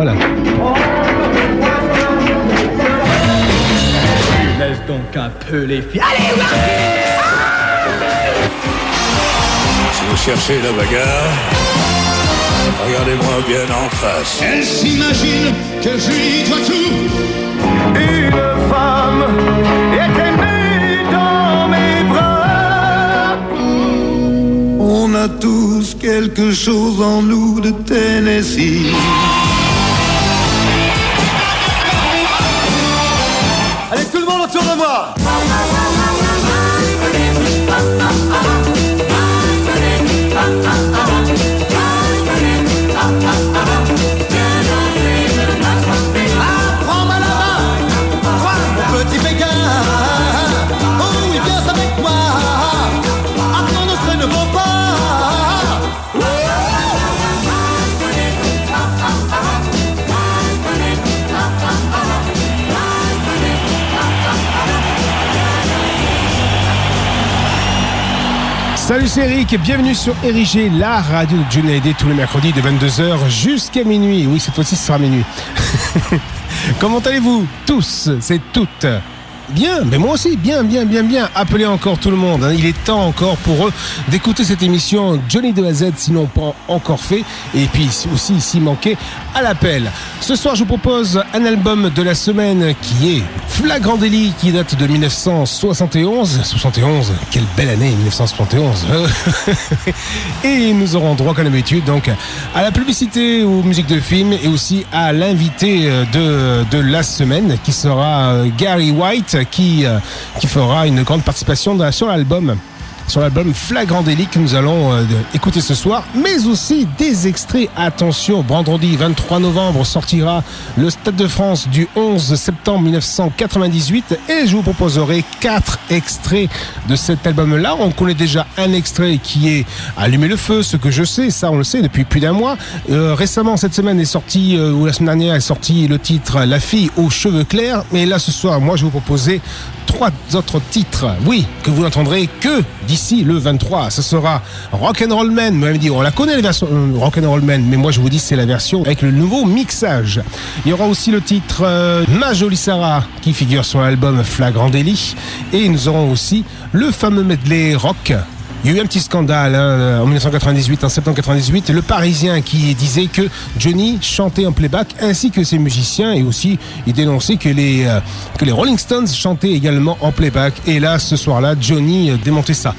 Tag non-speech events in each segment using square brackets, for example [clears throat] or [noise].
Voilà. Laisse donc un peu les filles. Allez, Si vous cherchez la bagarre, regardez-moi bien en face. Elle s'imagine que je lui dois tout. Une femme était née dans mes bras. On a tous quelque chose en nous de Tennessee. Salut c'est Eric bienvenue sur Érigé, la radio de Johnny tous les mercredis de 22h jusqu'à minuit. Oui, cette fois-ci ce sera minuit. [laughs] Comment allez-vous tous C'est toutes? Bien, mais moi aussi, bien, bien, bien, bien. Appelez encore tout le monde. hein. Il est temps encore pour eux d'écouter cette émission Johnny de A à Z, sinon pas encore fait. Et puis aussi, s'il manquait, à l'appel. Ce soir, je vous propose un album de la semaine qui est Flagrant Délit, qui date de 1971. 71, quelle belle année, 1971. [laughs] et nous aurons droit, comme d'habitude, donc à la publicité aux musiques de films et aussi à l'invité de, de la semaine qui sera euh, Gary White qui, euh, qui fera une grande participation sur l'album sur l'album Flagrant Délit que nous allons euh, écouter ce soir, mais aussi des extraits. Attention, vendredi 23 novembre sortira le Stade de France du 11 septembre 1998 et je vous proposerai quatre extraits de cet album-là. On connaît déjà un extrait qui est Allumer le feu, ce que je sais, ça on le sait depuis plus d'un mois. Euh, récemment, cette semaine est sorti, euh, ou la semaine dernière est sorti le titre La fille aux cheveux clairs, mais là ce soir, moi je vous proposer trois autres titres, oui, que vous n'entendrez que d'ici le 23. Ce sera Rock'n'Roll Man. Vous on la connaît la version euh, Rock'n'Roll Man, mais moi je vous dis c'est la version avec le nouveau mixage. Il y aura aussi le titre euh, Ma jolie Sarah qui figure sur l'album Flagrant Délit. Et nous aurons aussi le fameux medley rock il y a eu un petit scandale hein, en 1998, en septembre 98, le Parisien qui disait que Johnny chantait en playback ainsi que ses musiciens et aussi il dénonçait que les, euh, que les Rolling Stones chantaient également en playback. Et là, ce soir-là, Johnny euh, démontait ça.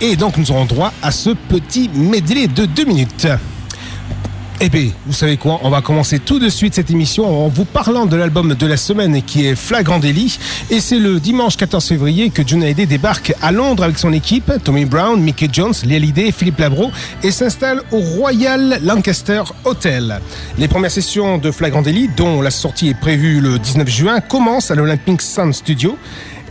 Et donc nous aurons droit à ce petit medley de deux minutes. Eh bien, vous savez quoi On va commencer tout de suite cette émission en vous parlant de l'album de la semaine qui est Flagrant Délit. Et c'est le dimanche 14 février que Hallyday débarque à Londres avec son équipe, Tommy Brown, Mickey Jones, Lee Hallyday, Philippe Labro, et s'installe au Royal Lancaster Hotel. Les premières sessions de Flagrant Délit, dont la sortie est prévue le 19 juin, commencent à l'Olympic Sound Studio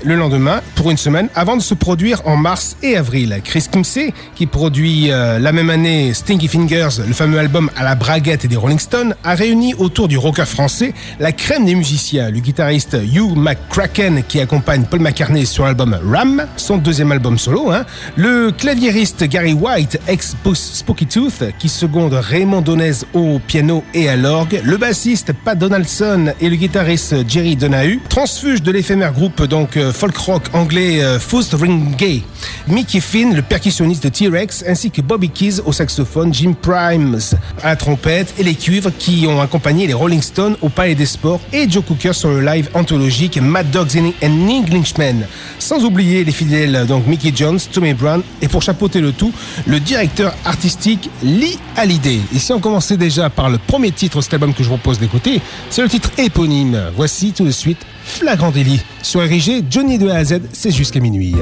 le lendemain pour une semaine avant de se produire en mars et avril. Chris Kimsey, qui produit euh, la même année Stinky Fingers, le fameux album à la braguette des Rolling Stones, a réuni autour du rocker français la crème des musiciens. Le guitariste Hugh McCracken, qui accompagne Paul McCartney sur l'album Ram, son deuxième album solo. Hein. Le claviériste Gary White, ex Spooky Tooth, qui seconde Raymond Donez au piano et à l'orgue. Le bassiste Pat Donaldson et le guitariste Jerry Donahue transfuge de l'éphémère groupe donc euh, folk rock anglais euh, Faust Ring Gay. Mickey Finn, le percussionniste de T-Rex, ainsi que Bobby Keys au saxophone, Jim Primes à la trompette et les cuivres qui ont accompagné les Rolling Stones au Palais des Sports et Joe Cooker sur le live anthologique Mad Dogs and Englishmen. Sans oublier les fidèles donc Mickey Jones, Tommy Brown et pour chapeauter le tout, le directeur artistique Lee Hallyday. Et si on commençait déjà par le premier titre de cet album que je vous propose d'écouter, c'est le titre éponyme. Voici tout de suite Flagrant délit. Sur RIG, Johnny de A à Z, c'est jusqu'à minuit.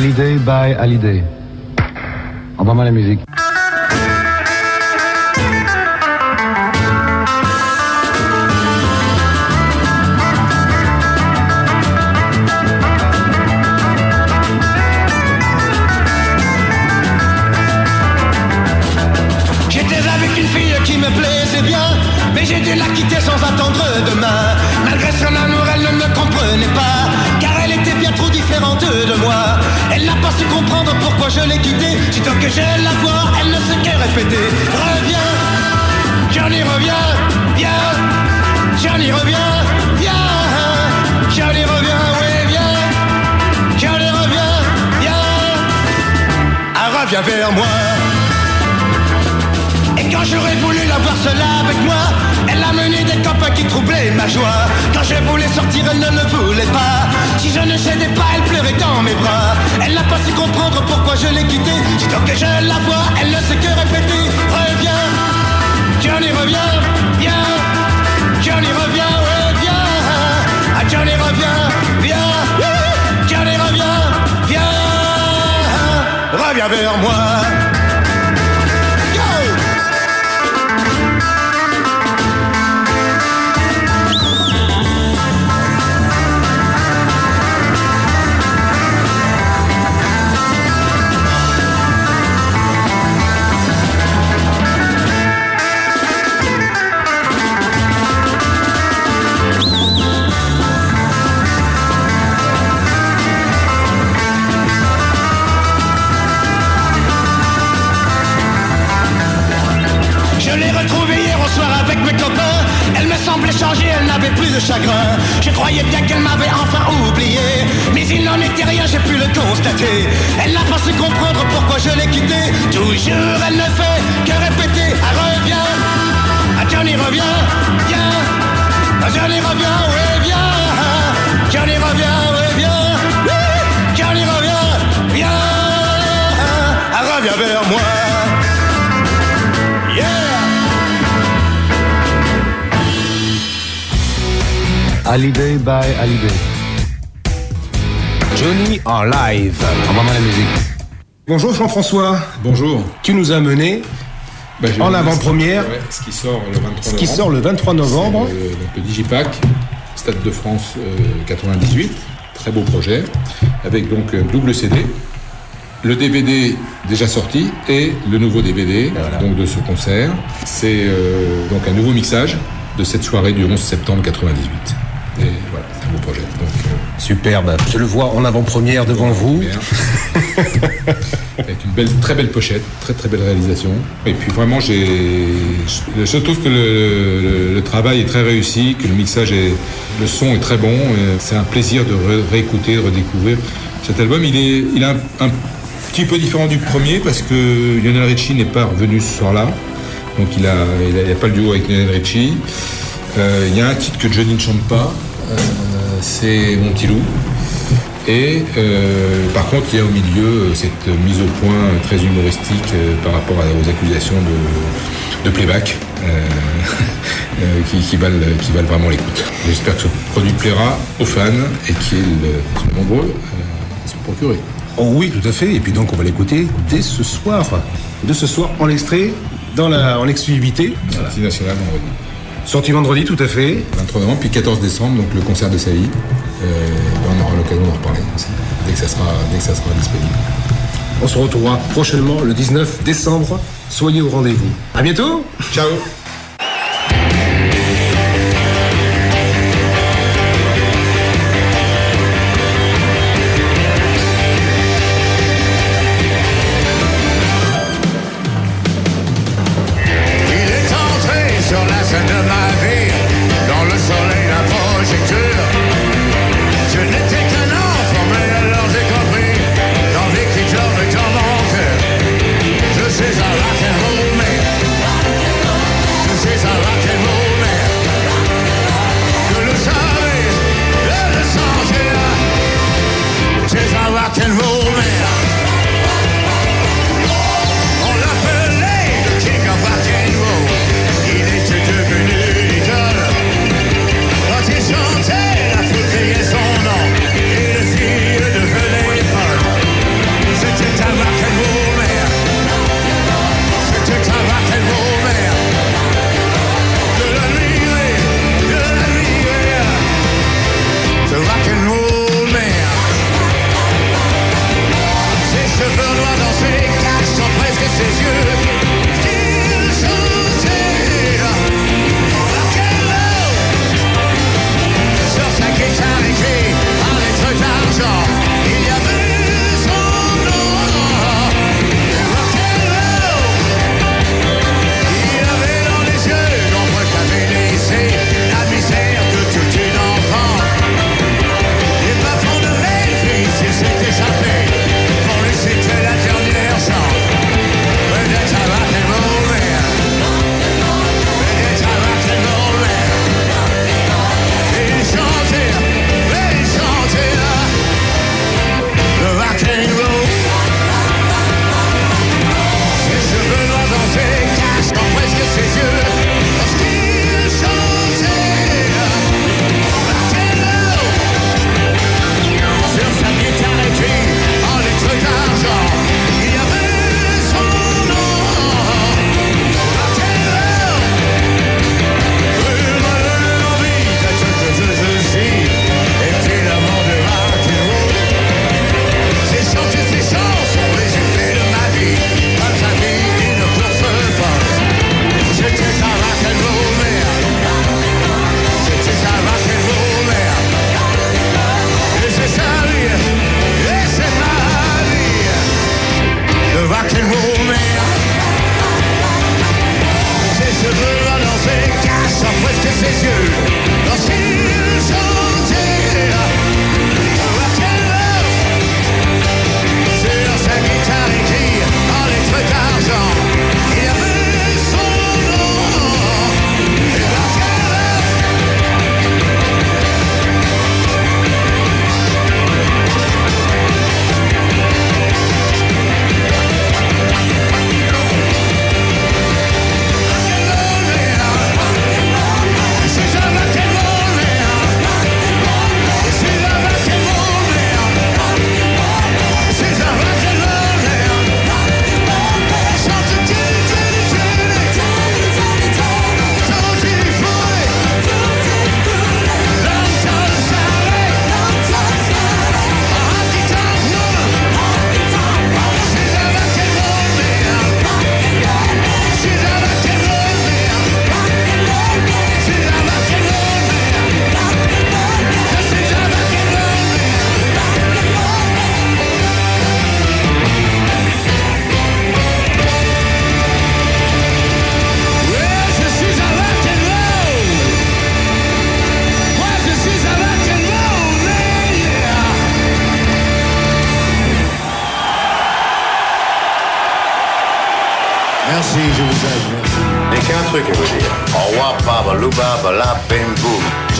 Hallyday by Hallyday. Envoie-moi la musique. Moi. Et quand j'aurais voulu la voir seule avec moi, elle a mené des copains qui troublaient ma joie. Quand je voulais sortir, elle ne le voulait pas. Si je ne cédais pas, elle pleurait dans mes bras. Elle n'a pas su comprendre pourquoi je l'ai quittée. Sitôt que je la vois, elle ne sait que répéter. Reviens, Johnny reviens, viens. Johnny reviens, ouais, viens. Ah, Johnny reviens, Reviens vers moi. Chagrin. Je croyais bien qu'elle m'avait enfin oublié. Mais il n'en était rien, j'ai pu le constater. Elle n'a pas su comprendre pourquoi je l'ai quittée. Toujours elle ne fait que répéter. Ah, reviens. Ah, Johnny, reviens. Viens. Ah, Johnny, reviens. Oui, viens. Johnny, reviens. Hallyday by Hallyday. Johnny en live. Envoie-moi la musique. Bonjour Jean-François. Bonjour. Tu nous as mené Bah, En avant-première. ouais, ce qui sort le 23 ce qui novembre. sort le 23 novembre. C'est le, donc le Digipack, Stade de France euh, 98. Très beau projet. Avec donc un double CD. Le DVD déjà sorti et le nouveau DVD donc de ce concert. C'est euh, donc un nouveau mixage de cette soirée du 11 septembre 98. Projet. Donc, euh, Superbe. Je le vois en avant-première devant vous. Avec [laughs] une belle, très belle pochette, très très belle réalisation. Et puis vraiment, j'ai, je, je trouve que le, le- le travail est très réussi, que le mixage est, le son est très bon. et C'est un plaisir de ré- réécouter, de redécouvrir cet album. Il est, il est un, un petit peu différent du premier parce que Lionel Richie n'est pas revenu ce soir-là. Donc il a, il a, il a pas le duo avec Lionel Richie. Euh, il y a un titre que Johnny ne chante pas, euh, c'est Mon petit loup. Et euh, par contre, il y a au milieu euh, cette mise au point très humoristique euh, par rapport aux accusations de, de playback [laughs] euh, qui, qui valent, qui valent vraiment l'écoute. J'espère que ce produit plaira aux fans et qu'ils sont nombreux à se procurer. Oh oui, tout à fait. Et puis donc, on va l'écouter dès ce soir. De ce soir, en extrait, dans la, en exclusivité. Vendredi. Sorti vendredi, tout à fait. 23 novembre, puis 14 décembre, donc le concert de Saïd. Euh, on aura l'occasion d'en reparler aussi, dès que ça sera, dès que ça sera disponible. On se retrouvera prochainement le 19 décembre. Soyez au rendez-vous. À bientôt. Ciao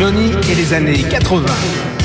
Johnny et les années 80.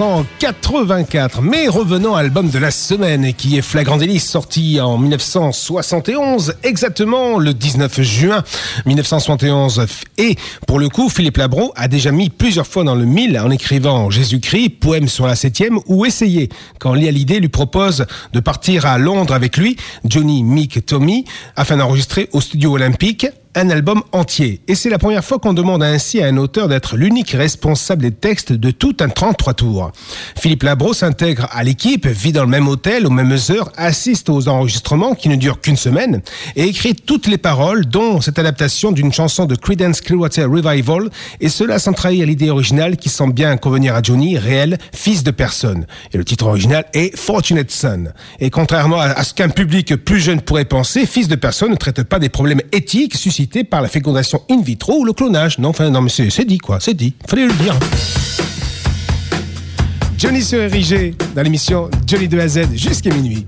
1984. Mais revenons à l'album de la semaine, qui est Flagrant Délice, sorti en 1971, exactement le 19 juin 1971. Et pour le coup, Philippe Labro a déjà mis plusieurs fois dans le mille en écrivant Jésus-Christ, poème sur la septième, ou Essayer, quand Lee Hallyday lui propose de partir à Londres avec lui, Johnny, Mick, Tommy, afin d'enregistrer au studio olympique un album entier. Et c'est la première fois qu'on demande ainsi à un auteur d'être l'unique responsable des textes de tout un 33 tours. Philippe Labro s'intègre à l'équipe, vit dans le même hôtel, aux mêmes heures, assiste aux enregistrements qui ne durent qu'une semaine et écrit toutes les paroles, dont cette adaptation d'une chanson de Creedence Clearwater Revival, et cela sans trahir l'idée originale qui semble bien convenir à Johnny, réel, fils de personne. Et le titre original est Fortunate Son. Et contrairement à ce qu'un public plus jeune pourrait penser, fils de personne ne traite pas des problèmes éthiques suscités par la fécondation in vitro ou le clonage. Non, non, mais c'est dit, quoi, c'est dit. Fallait le dire. Johnny Érigé, dans l'émission Johnny de A à Z jusqu'à minuit.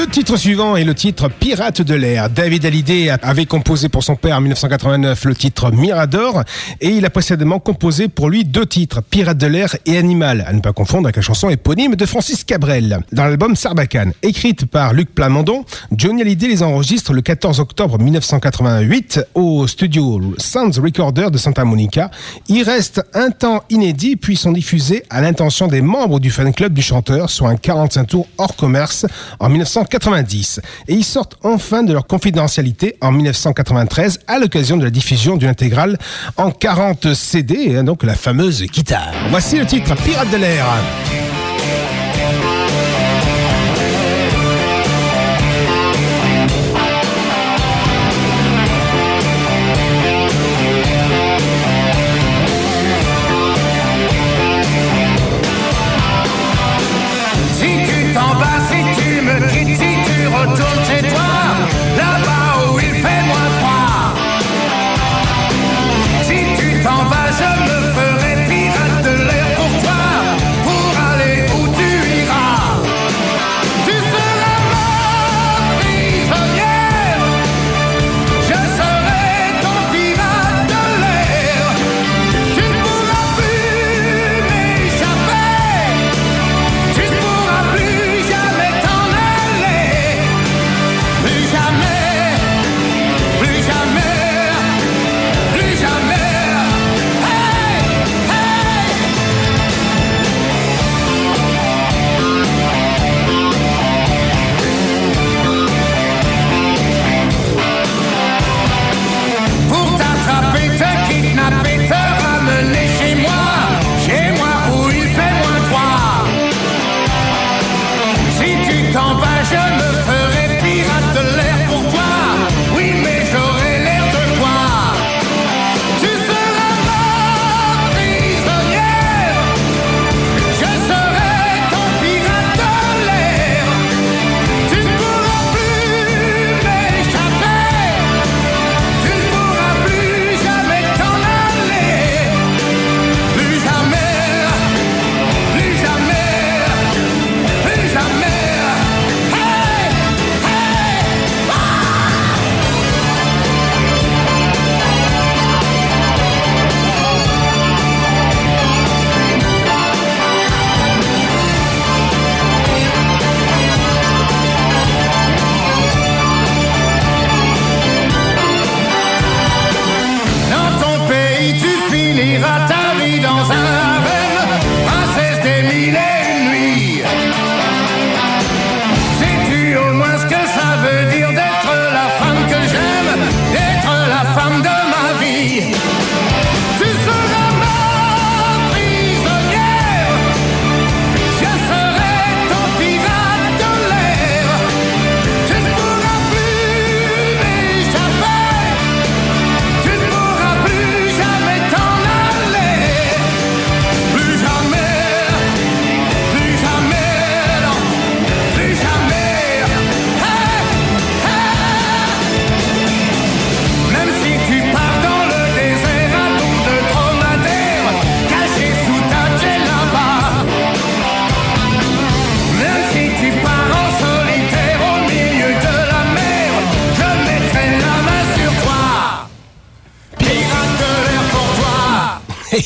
Le titre suivant est le titre Pirate de l'air. David Hallyday avait composé pour son père en 1989 le titre Mirador et il a précédemment composé pour lui deux titres, Pirate de l'air et Animal, à ne pas confondre avec la chanson éponyme de Francis Cabrel. Dans l'album Sarbacane, écrite par Luc Plamondon, Johnny Hallyday les enregistre le 14 octobre 1988 au studio Sounds Recorder de Santa Monica. Ils restent un temps inédits puis sont diffusés à l'intention des membres du fan club du chanteur sur un 45 tours hors commerce en 1990. Et ils sortent enfin de leur confidentialité en 1993 à l'occasion de la diffusion d'une intégrale en 40 CD, hein, donc la fameuse guitare. Voici le titre Pirate de l'air.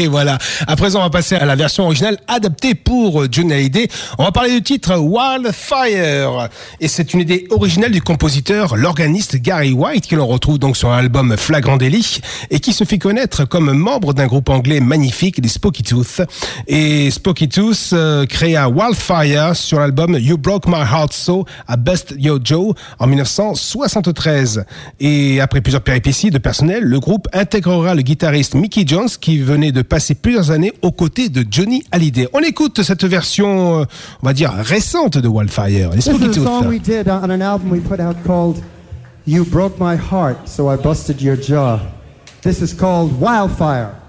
Et voilà. À présent, on va passer à la version originale adaptée pour Johnny Hallyday. On va parler du titre Wildfire. Et c'est une idée originale du compositeur, l'organiste Gary White, que l'on retrouve donc sur l'album Flagrant Délit et qui se fait connaître comme membre d'un groupe anglais magnifique, les Spooky Tooth. Et Spooky Tooth euh, créa Wildfire sur l'album You Broke My Heart So à Best Yo Joe en 1973. Et après plusieurs péripéties de personnel, le groupe intégrera le guitariste Mickey Jones qui venait de passer plusieurs années aux côtés de Johnny Hallyday. On écoute cette version, euh, on va dire, récente de Wildfire, les This Spooky is a song Tooth. we did on an album we put out called You Broke My Heart, So I Busted Your Jaw. This is called Wildfire.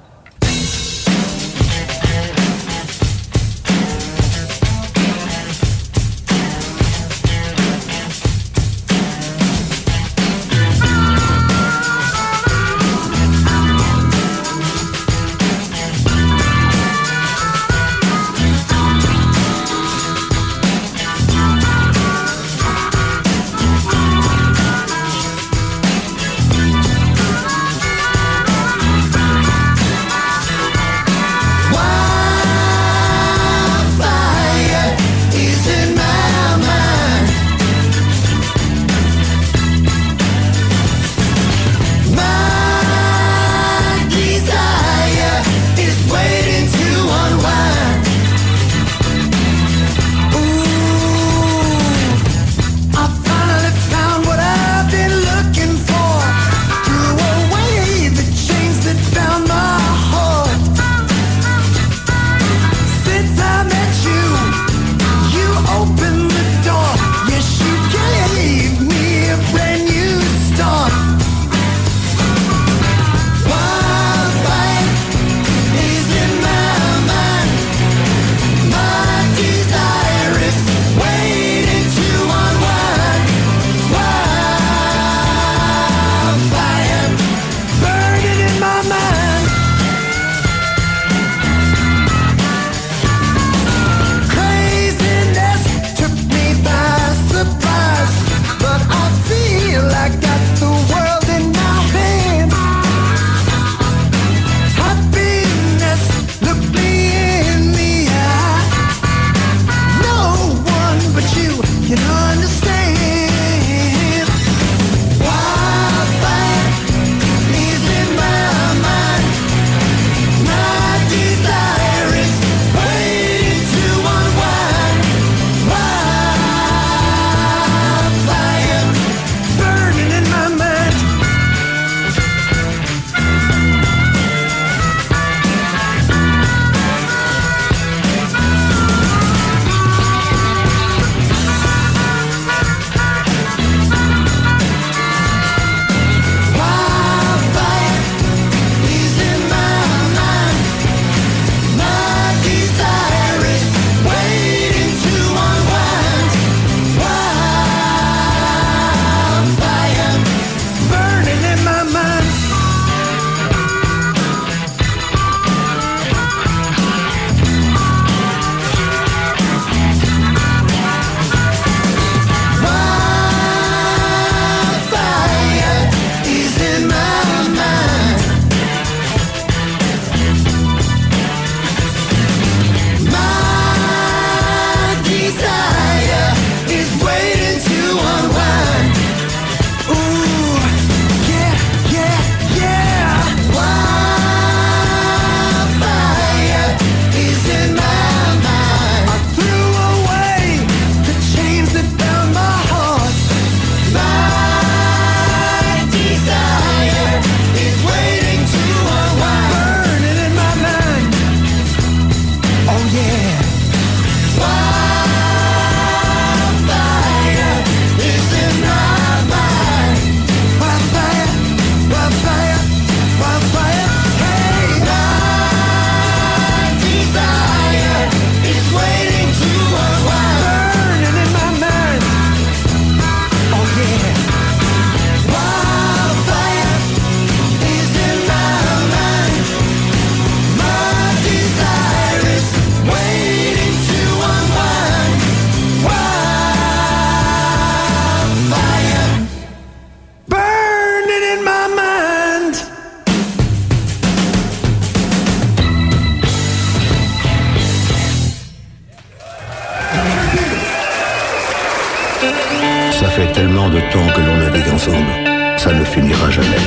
Ça ne finira jamais.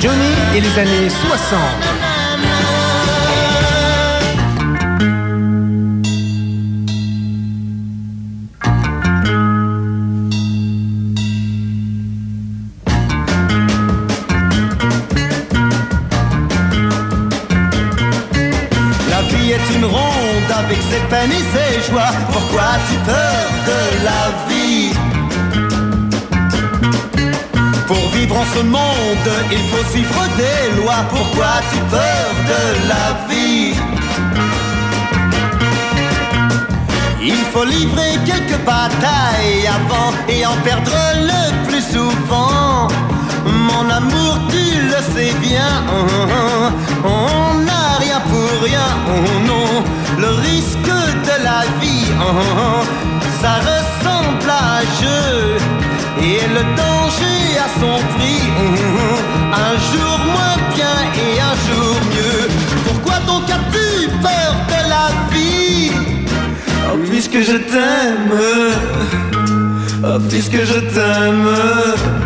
Johnny et les années 60. Monde, il faut suivre des lois. Pourquoi as-tu peur de la vie? Il faut livrer quelques batailles avant et en perdre le plus souvent. Mon amour, tu le sais bien, on n'a rien pour rien, oh non. Le risque de la vie, ça ressemble à un jeu. Et le danger prix, un jour moins bien et un jour mieux. Pourquoi donc as-tu peur de la vie? Oh, puisque je t'aime, oh, puisque je t'aime.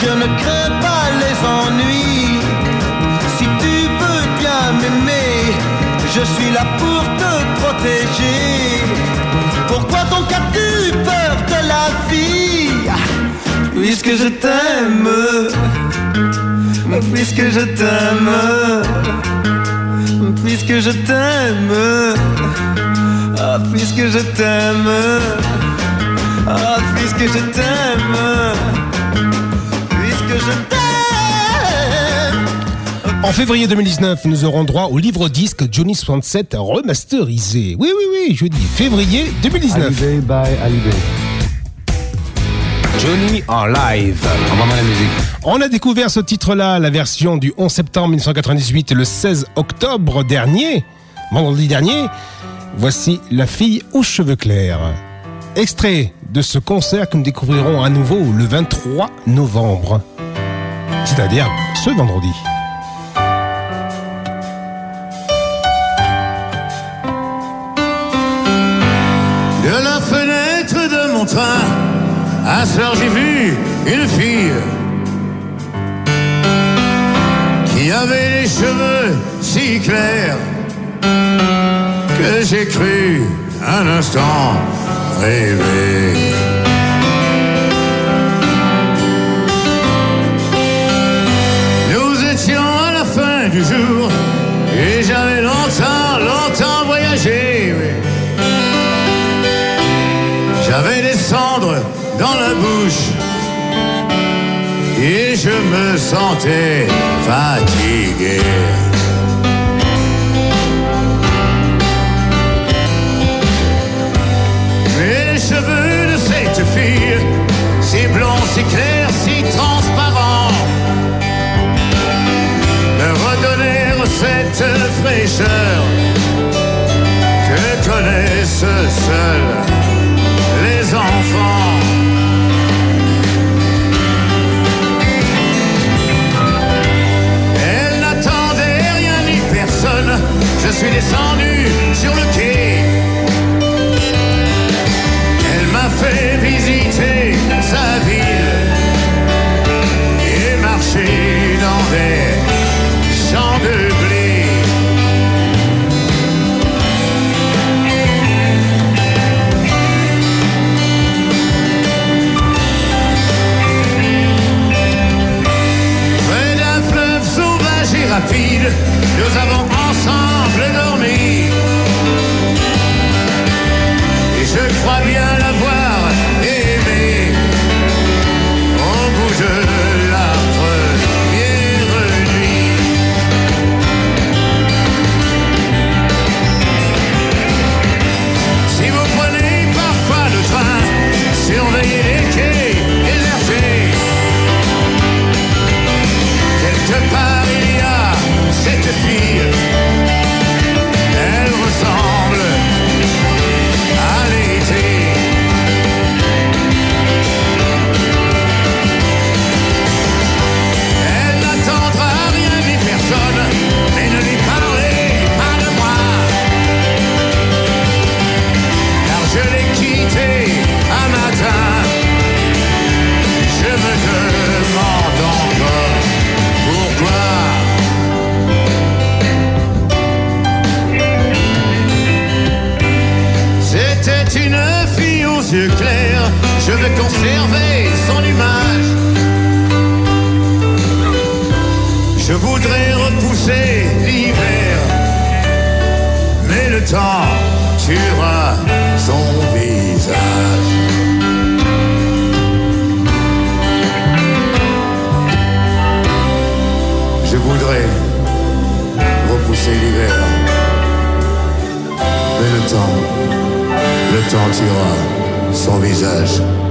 Je ne crains pas les ennuis. Si tu veux bien m'aimer, je suis là pour te protéger. Pourquoi donc as-tu peur de la vie? Puisque je t'aime, puisque je t'aime, puisque je t'aime, ah, puisque je t'aime, ah, puisque je t'aime, En février 2019, nous aurons droit au livre disque Johnny 67 remasterisé. Oui, oui, oui, je dis février 2019. Hallyday by Hallyday. Johnny en live. Envoie-moi la musique. On a découvert ce titre-là, la version du 11 septembre 1998 et le 16 octobre dernier, vendredi dernier. Voici La fille aux cheveux clairs. Extrait de ce concert que nous découvrirons à nouveau le 23 novembre. C'est-à-dire ce vendredi. Train, à soir j'ai vu une fille qui avait les cheveux si clairs que j'ai cru un instant rêver. J'avais des cendres dans la bouche. Et je me sentais fatigué. Les cheveux de cette fille, si blonds, si clairs, si transparents, me redonnèrent cette fraîcheur que connaissent seuls enfants. Elle n'attendait rien ni personne. Je suis descendu nous avons je veux conserver son image. Je voudrais repousser l'hiver, mais le temps tuera son visage. Je voudrais repousser l'hiver, mais le temps, le temps tuera son visage.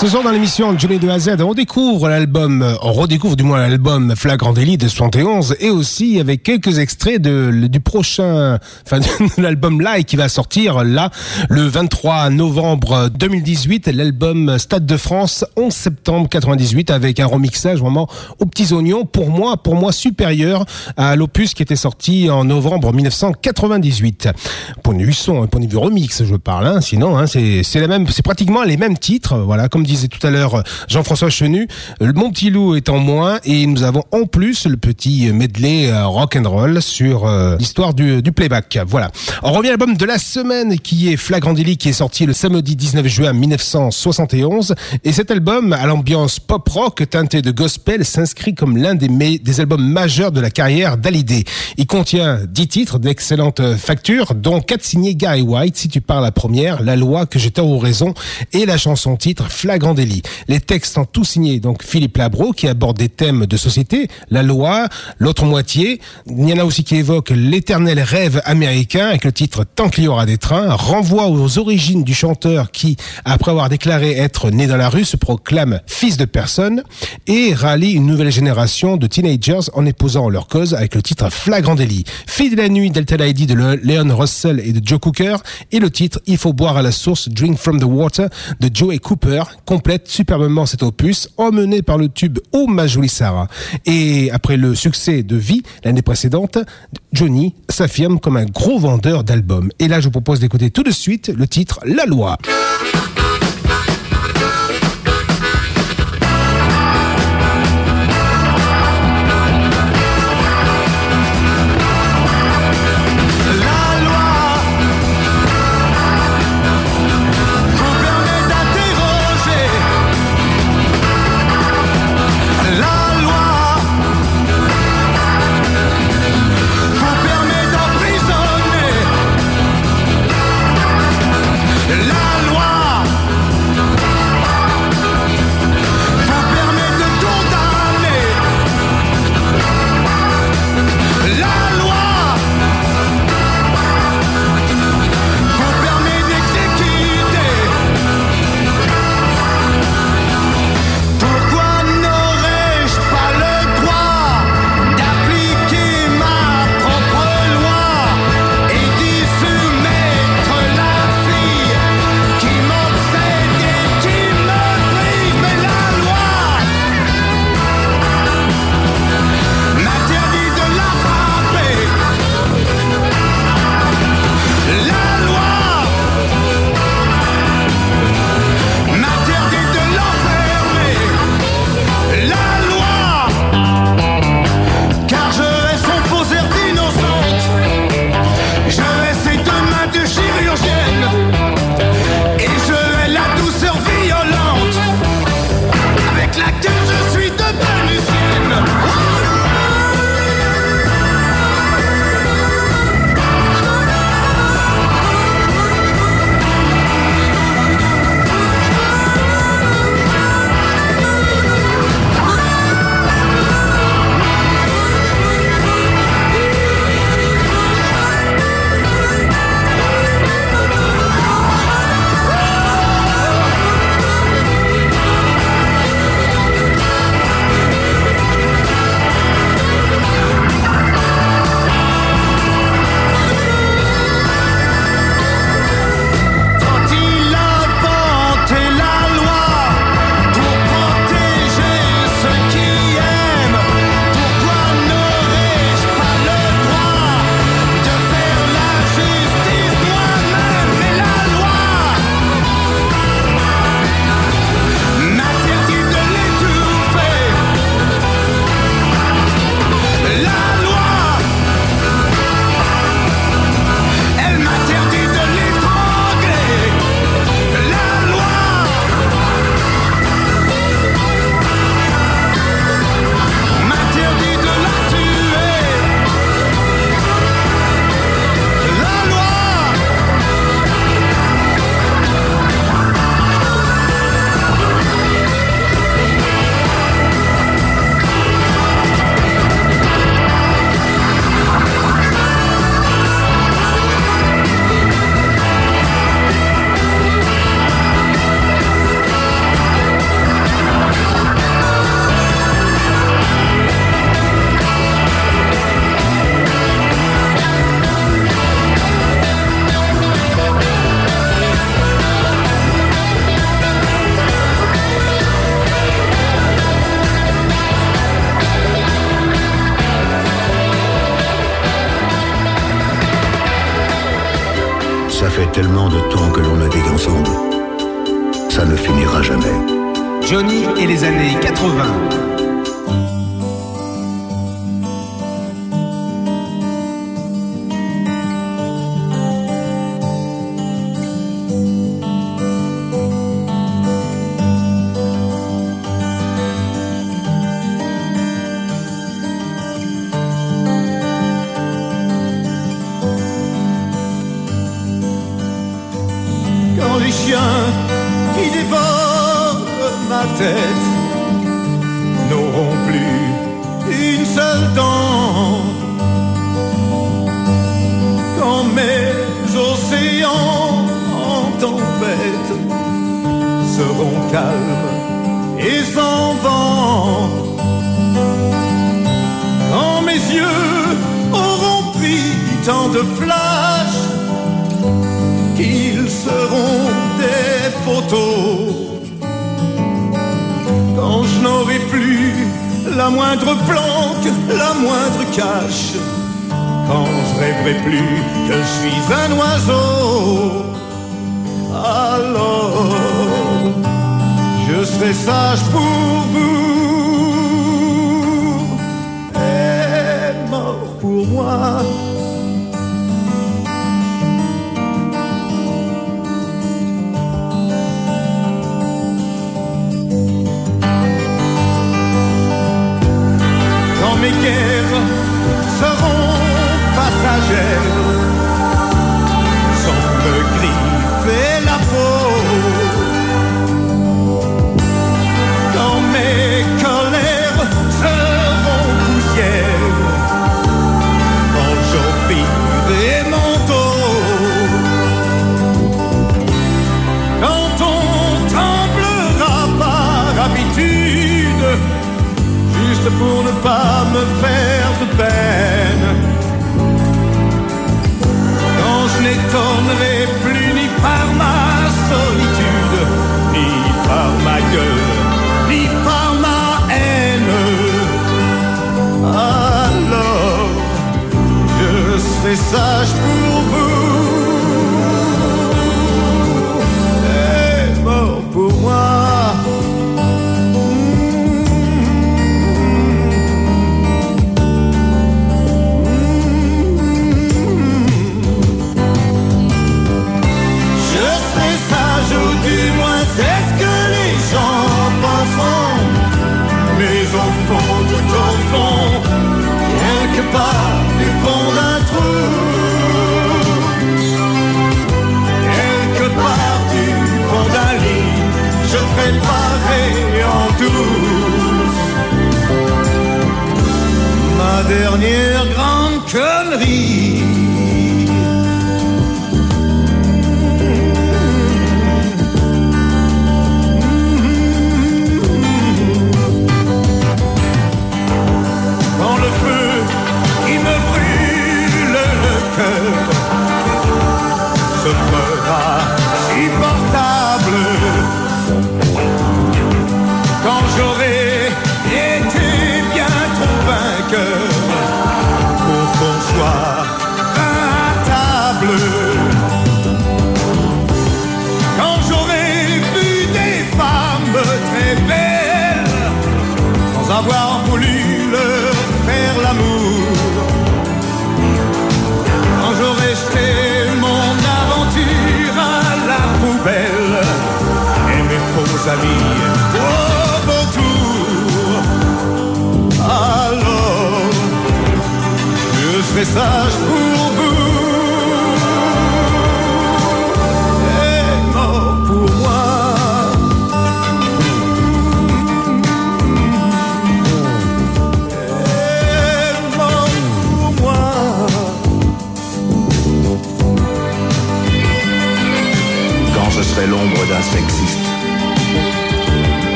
Ce soir dans l'émission Johnny de A à Z, on découvre l'album, on redécouvre du moins l'album Flagrant Délit de 71 et aussi avec quelques extraits de, du prochain, enfin [laughs] de l'album live qui va sortir là le 23 novembre 2018, l'album Stade de France 11 septembre 98 avec un remixage vraiment aux petits oignons pour moi, pour moi supérieur à l'opus qui était sorti en novembre 1998. Point de vue son, de vue remix, je parle, hein, sinon hein, c'est c'est la même, c'est pratiquement les mêmes titres, voilà comme disait tout à l'heure Jean-François Chenu, le Mon Petit Loup est en moins et nous avons en plus le petit medley euh, rock and roll sur euh, l'histoire du, playback. Voilà. On revient à l'album de la semaine qui est Flagrant Délit qui est sorti le samedi 19 juin 1971 et cet album à l'ambiance pop rock teinté de gospel s'inscrit comme l'un des, des albums majeurs de la carrière d'Hallyday. Il contient 10 titres d'excellente facture dont 4 signés Gary White si tu parles la première, La loi que tort ou raison et la chanson titre Flagrant délit. Les textes sont tous signés donc Philippe Labro qui aborde des thèmes de société, la loi, l'autre moitié. Il y en a aussi qui évoquent l'éternel rêve américain avec le titre Tant qu'il y aura des trains, renvoie aux origines du chanteur qui, après avoir déclaré être né dans la rue, se proclame fils de personne et rallie une nouvelle génération de teenagers en épousant leur cause avec le titre Flagrant délit. Fille de la nuit d'Altel ID de Le- Leon Russell et de Joe Cooker et le titre Il faut boire à la source Drink from the Water de Joe et Cooper complète superbement cet opus emmené par le tube Oh ma jolie Sarah. Et après le succès de Vie l'année précédente, Johnny s'affirme comme un gros vendeur d'albums. Et là je vous propose d'écouter tout de suite le titre La Loi.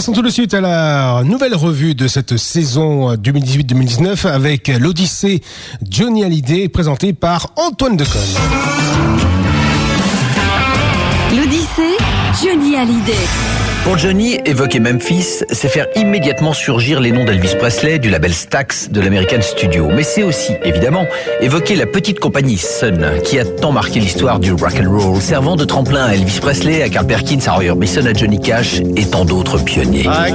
Passons tout de suite à la nouvelle revue de cette saison 2018-2019 avec l'Odyssée Johnny Hallyday présentée par Antoine Deconne. L'Odyssée, Johnny Hallyday. Pour Johnny, évoquer Memphis, c'est faire immédiatement surgir les noms d'Elvis Presley du label Stax de l'American Studio. Mais c'est aussi, évidemment, évoquer la petite compagnie Sun, qui a tant marqué l'histoire du rock and roll, servant de tremplin à Elvis Presley, à Carl Perkins, à Roy Orbison, à Johnny Cash et tant d'autres pionniers. I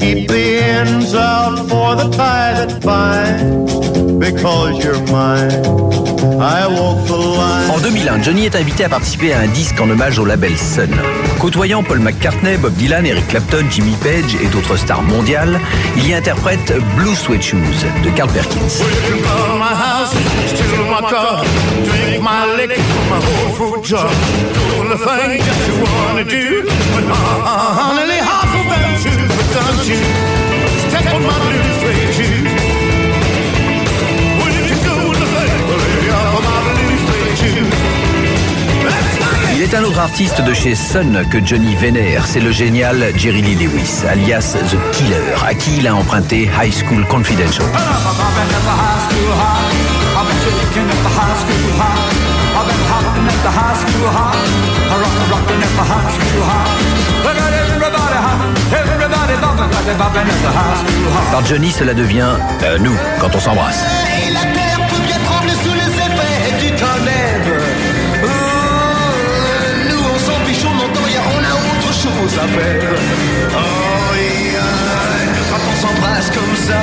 keep the ends out for the. Because you're mine, I walk the line. En 2001, Johnny est invité à participer à un disque en hommage au label Sun. Côtoyant Paul McCartney, Bob Dylan, Eric Clapton, Jimmy Page et d'autres stars mondiales, il y interprète Blue Sweat Shoes de Carl Perkins. Il est un autre artiste de chez Sun que Johnny vénère, c'est le génial Jerry Lee Lewis, alias The Killer, à qui il a emprunté High School Confidential. Par Johnny, cela devient euh, nous quand on s'embrasse. Oh, yeah, nous, quand on s'embrasse comme ça.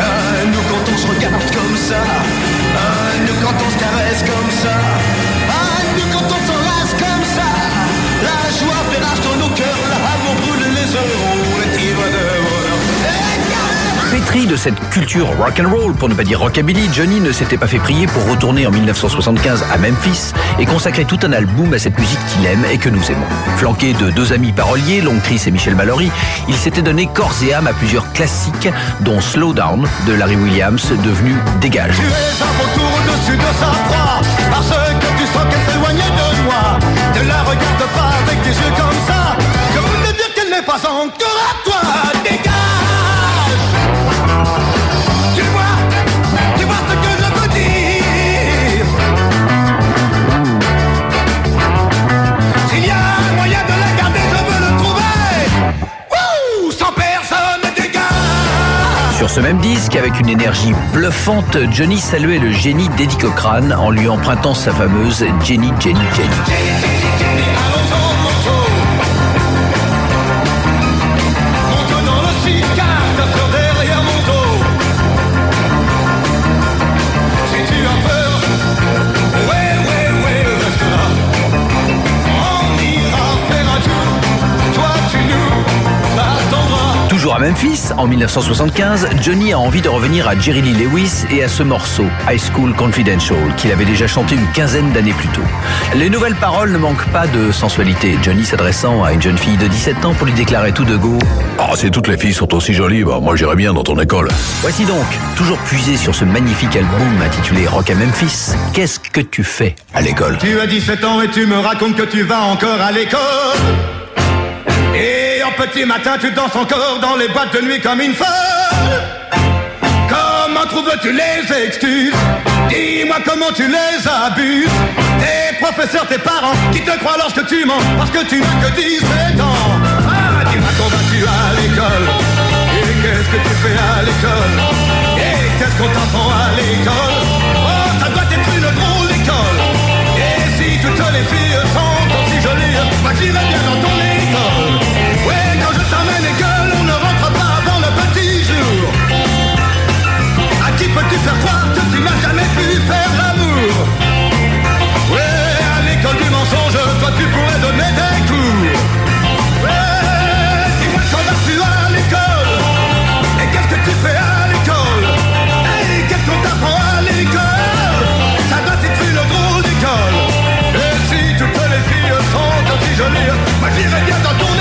Ah, nous, quand on se regarde comme ça. Ah, nous, quand on se caresse comme ça. De cette culture rock and roll, pour ne pas dire rockabilly, Johnny ne s'était pas fait prier pour retourner en 1975 à Memphis et consacrer tout un album à cette musique qu'il aime et que nous aimons. Flanqué de deux amis paroliers, Long Chris et Michel Mallory, il s'était donné corps et âme à plusieurs classiques, dont Slow Down de Larry Williams, devenu Dégage. Tu es au-dessus de sa Parce que tu sens qu'elle s'éloignait de moi Ne la regarde pas avec des yeux comme ça dire qu'elle n'est pas encore à toi Sur ce même disque, avec une énergie bluffante, Johnny saluait le génie d'Eddie Cochrane en lui empruntant sa fameuse Jenny, Jenny, Jenny. Toujours à Memphis, en 1975, Johnny a envie de revenir à Jerry Lee Lewis et à ce morceau, High School Confidential, qu'il avait déjà chanté une quinzaine d'années plus tôt. Les nouvelles paroles ne manquent pas de sensualité. Johnny s'adressant à une jeune fille de 17 ans pour lui déclarer tout de go Ah, si toutes les filles sont aussi jolies, bah, moi j'irais bien dans ton école. Voici donc, toujours puisé sur ce magnifique album intitulé Rock à Memphis, qu'est-ce que tu fais à l'école? Tu as 17 ans et tu me racontes que tu vas encore à l'école. Et petit matin, tu danses encore dans les boîtes de nuit comme une folle. Comment trouves-tu les excuses? Dis-moi comment tu les abuses. Tes professeurs, tes parents qui te croient lorsque tu mens parce que tu n'as que 17 ans. Ah, dis-moi quand vas-tu à l'école? Et qu'est-ce que tu fais à l'école? Et qu'est-ce qu'on t'apprend à l'école? Oh, ça doit être une drôle d'école Et si toutes les filles sont aussi jolies Bah j'irai bien dans ton faire croire que tu n'as jamais pu faire l'amour. Ouais, à l'école du mensonge Toi tu pourrais donner des cours. Ouais, dis-moi quand vas-tu à l'école? Et qu'est-ce que tu fais à l'école? Hey, qu'est-ce qu'on t'apprend à l'école? Ça doit être une drôle d'école Et si toutes les filles sont aussi jolies Moi j'irai bien dans ton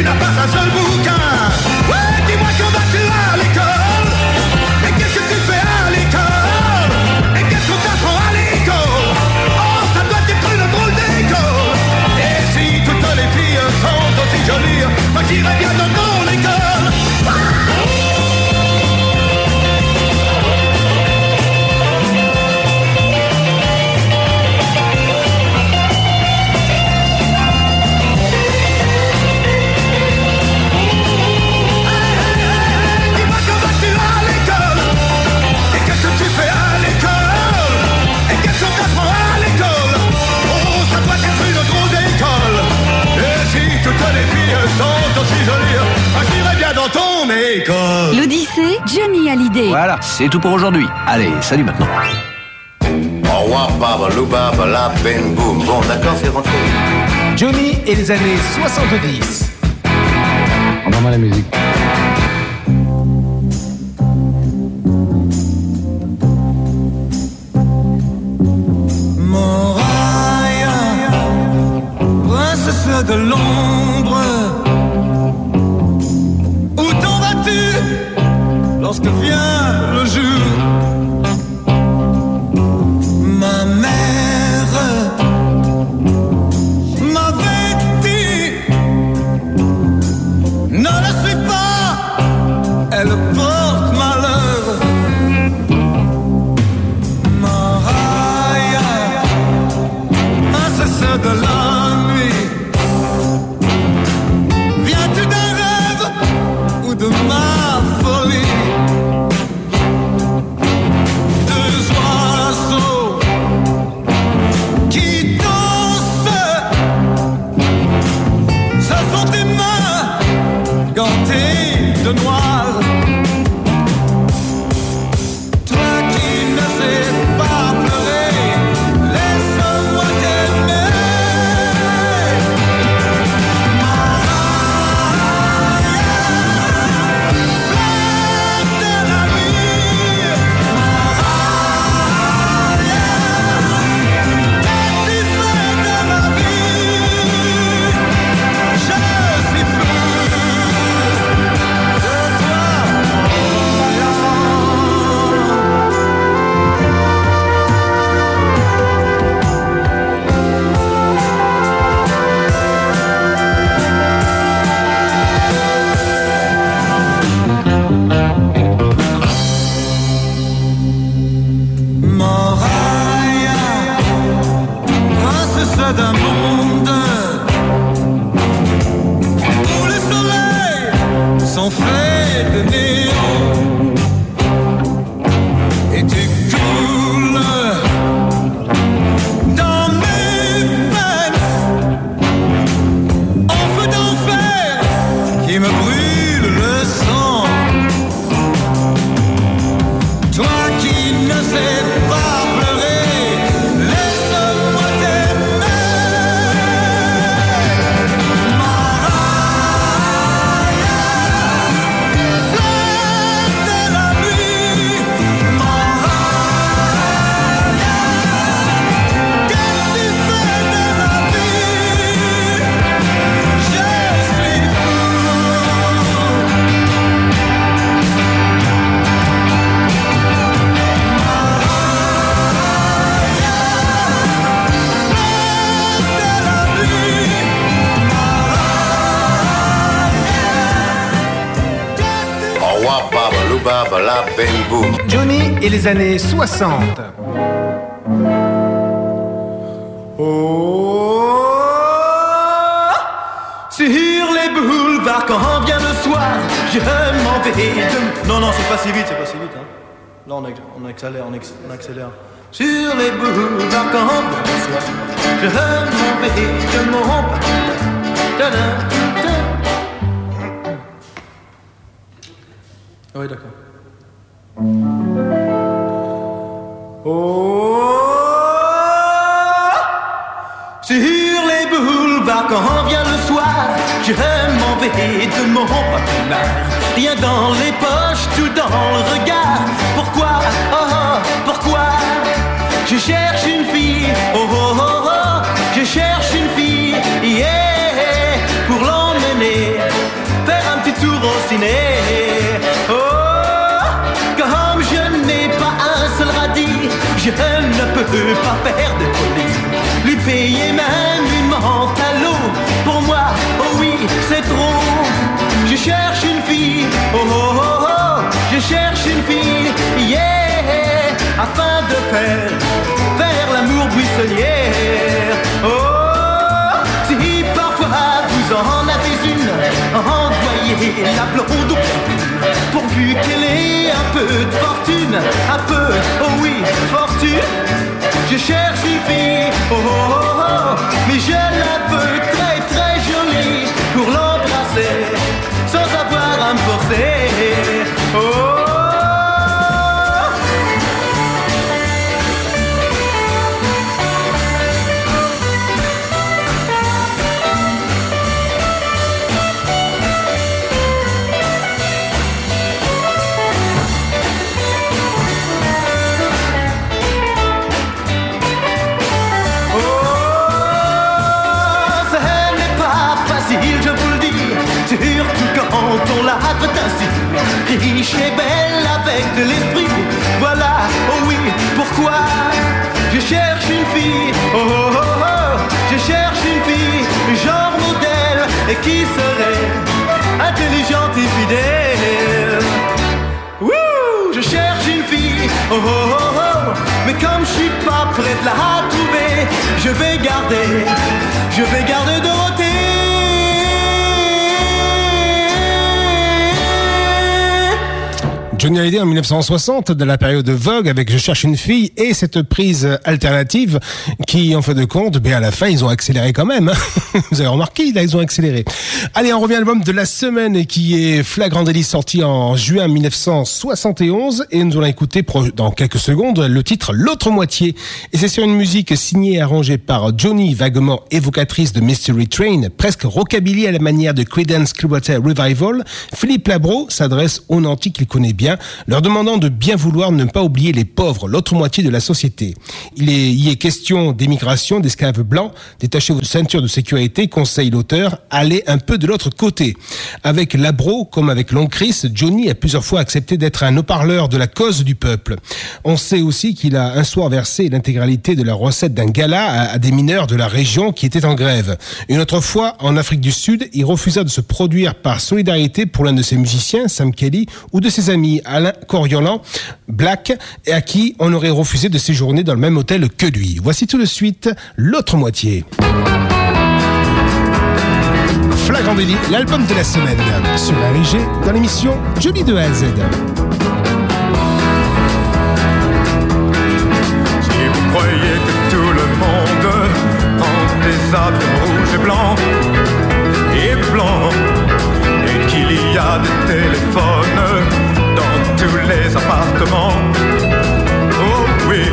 tu n'as pas un seul bouquin. Ouais, dis-moi quand vas-tu à l'école. Et qu'est-ce que tu fais à l'école? Et qu'est-ce qu'on t'apprend à l'école? Oh, ça doit être une drôle d'école. Et si toutes les filles sont aussi jolies Moi j'irai bien dans ton école dans ton école L'Odyssée, Johnny Hallyday. Voilà, c'est tout pour aujourd'hui. Allez, salut maintenant. Au revoir, baba, louba, bala, ben, boum. Bon, d'accord, c'est rentré. Johnny et les années 70. Envoie-moi la musique. Les années 60. Sur les boulevards quand vient le soir, je m'en vais. Non, non, c'est pas si vite, c'est pas si vite. Hein. Là, on, on accélère, on, acc- on accélère. Sur les boulevards quand vient le soir, je m'en vais de mon pas faire de folie. Lui payer même une menthe pour moi, oh oui, c'est trop. Je cherche une fille, oh oh oh oh, je cherche une fille, yeah, afin de faire, faire l'amour buissonnière. Oh, si parfois vous en avez une, envoyez la blonde pourvu qu'elle ait un peu de fortune, un peu, oh oui, fortune. Je cherche une fille, oh oh oh, oh mais je la veux très très jolie pour l'embrasser sans avoir à me forcer. Oh. Oh, quand on la traite ainsi. Riche et belle avec de l'esprit, voilà, oh oui, pourquoi je cherche une fille, oh oh oh, oh, je cherche une fille, genre modèle, et qui serait intelligente et fidèle. Wouh, je cherche une fille, oh oh oh oh, mais comme je suis pas prêt de la trouver, je vais garder, je vais garder Dorothée. Johnny Hallyday en 1960, de la période de Vogue, avec Je cherche une fille et cette prise alternative qui, en fin de compte, ben à la fin, ils ont accéléré quand même. hein. [laughs] Vous avez remarqué, là, ils ont accéléré. Allez, on revient à l'album de la semaine qui est Flagrant Délit, sorti en juin 1971 et nous allons écouter dans quelques secondes le titre L'autre moitié. Et c'est sur une musique signée et arrangée par Johnny, vaguement évocatrice de Mystery Train, presque rockabilly à la manière de Creedence Clearwater Revival. Philippe Labro s'adresse aux nantis qu'il connaît bien, leur demandant de bien vouloir ne pas oublier les pauvres, l'autre moitié de la société. Il y est question d'émigration, d'esclaves blancs, détachez vos ceintures de sécurité, conseille l'auteur, allez un peu de l'autre côté. Avec Labro, comme avec l'oncle Chris, Johnny a plusieurs fois accepté d'être un haut-parleur de la cause du peuple. On sait aussi qu'il a un soir versé l'intégralité de la recette d'un gala à des mineurs de la région qui étaient en grève. Une autre fois, en Afrique du Sud, il refusa de se produire par solidarité pour l'un de ses musiciens, Sam Kelly, ou de ses amis Alain Coriolan, Black, et à qui on aurait refusé de séjourner dans le même hôtel que lui. Voici tout de suite l'autre moitié. Flagrant délit, l'album de la semaine sur la dans l'émission Johnny de A à Z. Croyez que tout le monde rouges et blancs et blancs et qu'il y a des téléphones les appartements, oh oui,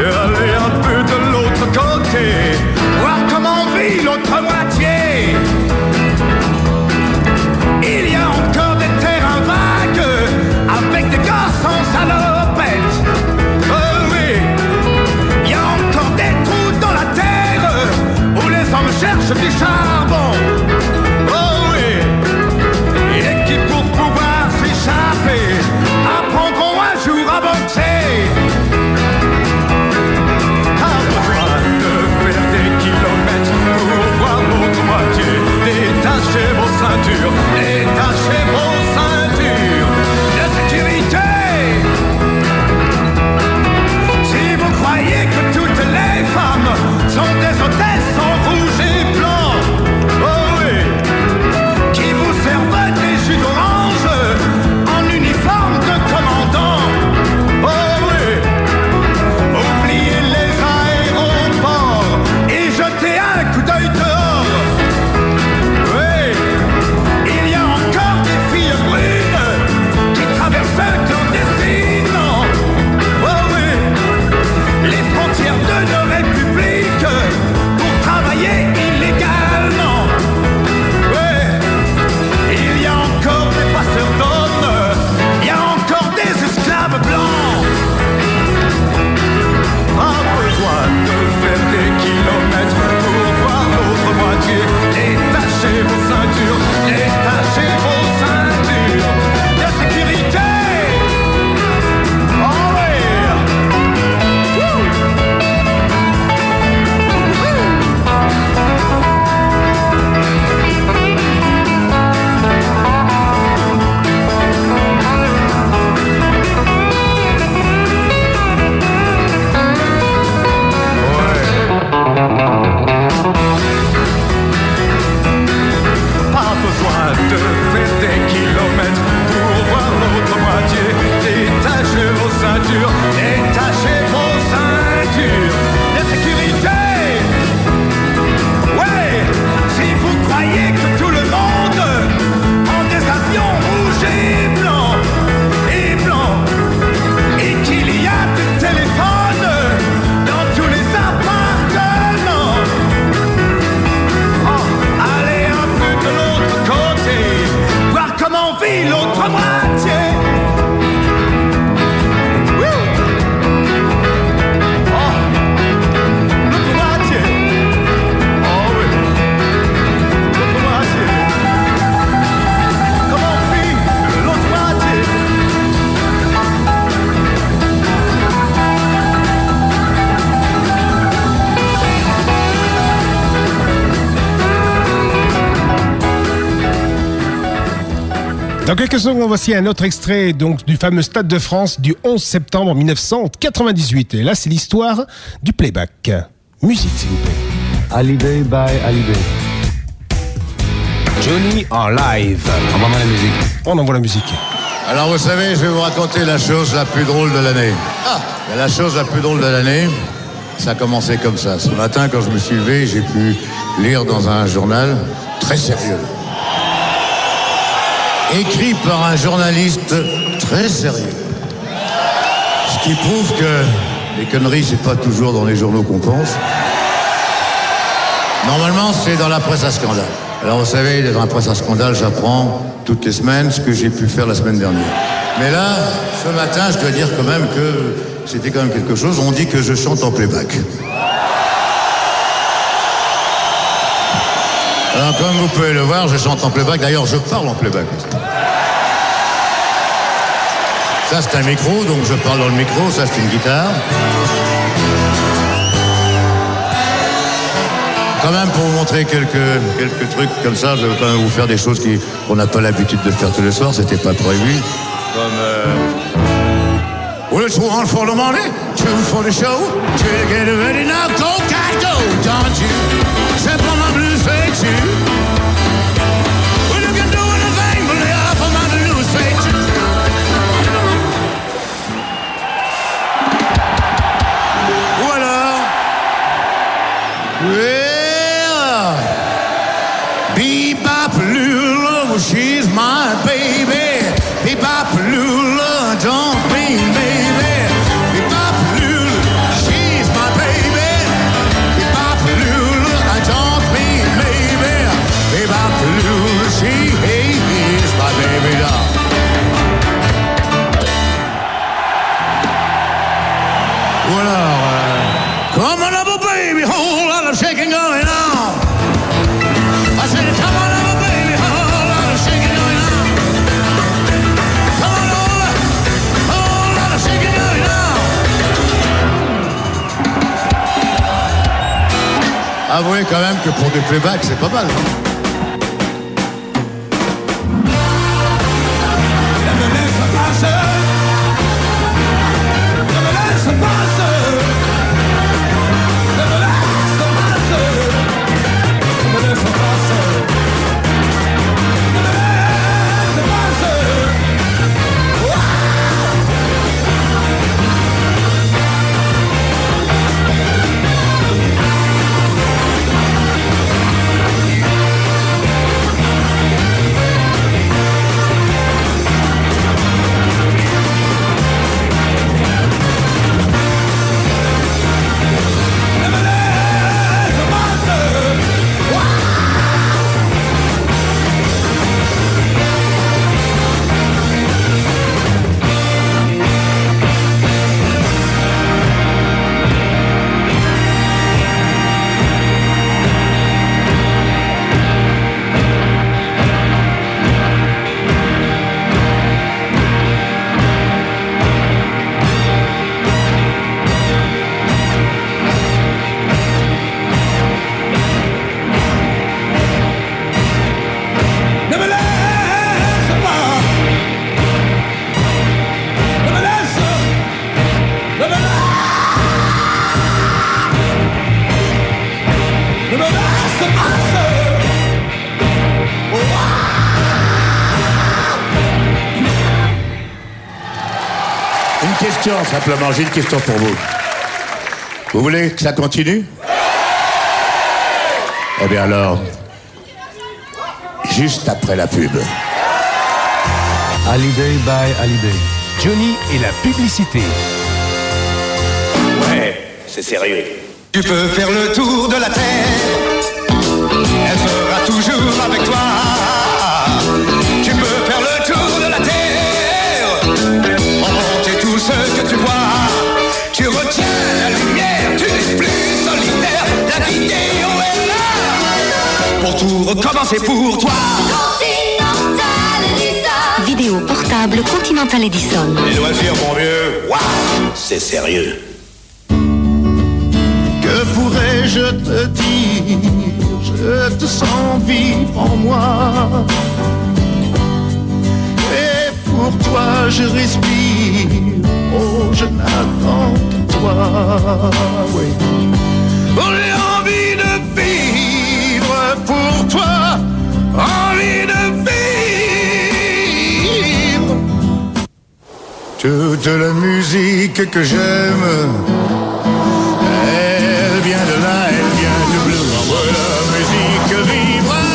et allez un peu de l'autre côté, quelques secondes, voici un autre extrait donc du fameux Stade de France du 11 septembre 1998. Et là, c'est l'histoire du playback. Musique, s'il vous plaît. Hallyday by Hallyday. Johnny en live. Envoie-moi la musique. On envoie la musique. Alors vous savez, je vais vous raconter la chose la plus drôle de l'année. Ah La chose la plus drôle de l'année, ça a commencé comme ça. Ce matin, quand je me suis levé, j'ai pu lire dans un journal très sérieux. Écrit par un journaliste très sérieux. Ce qui prouve que les conneries, c'est pas toujours dans les journaux qu'on pense. Normalement, c'est dans la presse à scandale. Alors, vous savez, dans la presse à scandale, j'apprends toutes les semaines ce que j'ai pu faire la semaine dernière. Mais là, ce matin, je dois dire quand même que c'était quand même quelque chose. On dit que je chante en playback. Alors, comme vous pouvez le voir, je chante en playback. D'ailleurs, je parle en playback. Ça, c'est un micro, donc je parle dans le micro. Ça, c'est une guitare. Quand même, pour vous montrer quelques, quelques trucs comme ça, je vais quand même vous faire des choses qu'on n'a pas l'habitude de faire tous les soirs. C'était pas prévu. Comme. One for the two for the show. Ready now, go, don't you? Avouez quand même que pour du playback, c'est pas mal. Simplement, j'ai une question pour vous. Vous voulez que ça continue? Eh bien alors, juste après la pub. Hallyday by Hallyday. Johnny et la publicité. Ouais, c'est sérieux. Tu peux faire le tour de la terre, elle sera toujours avec toi. Pour pour toi. Vidéo portable Continental Edison. Les loisirs, mon vieux, waouh, c'est sérieux. Que pourrais-je te dire? Je te sens vivre en moi. pour toi je respire. Oh, je n'attends que toi. Oui. Oh, de vivre. Toute la musique que j'aime, elle vient de là, elle vient du bleu. La musique vivra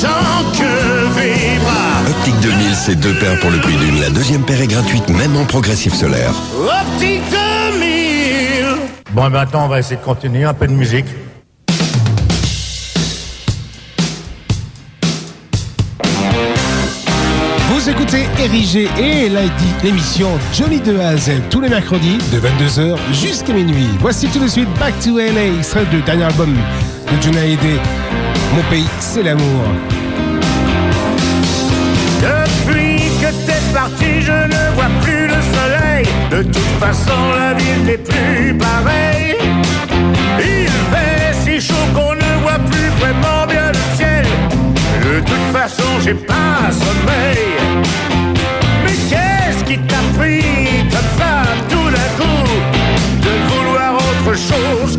tant que vivra. Optique 2000, c'est deux paires pour le prix d'une. La deuxième paire est gratuite, même en progressif solaire. Optique 2000. Bon, maintenant, on va essayer de continuer un peu de musique. Érigé et elle a dit l'émission Johnny de A tous les mercredis de 22h jusqu'à minuit. Voici tout de suite Back to LA, extrait du dernier album de Johnny Hallyday. Mon pays, c'est l'amour. Depuis que t'es parti, je ne vois plus le soleil. De toute façon, la ville n'est plus pareille. Il fait si chaud qu'on ne voit plus vraiment bien le ciel. De toute façon, j'ai pas sommeil. Qui t'a pris comme ça tout d'un coup de vouloir autre chose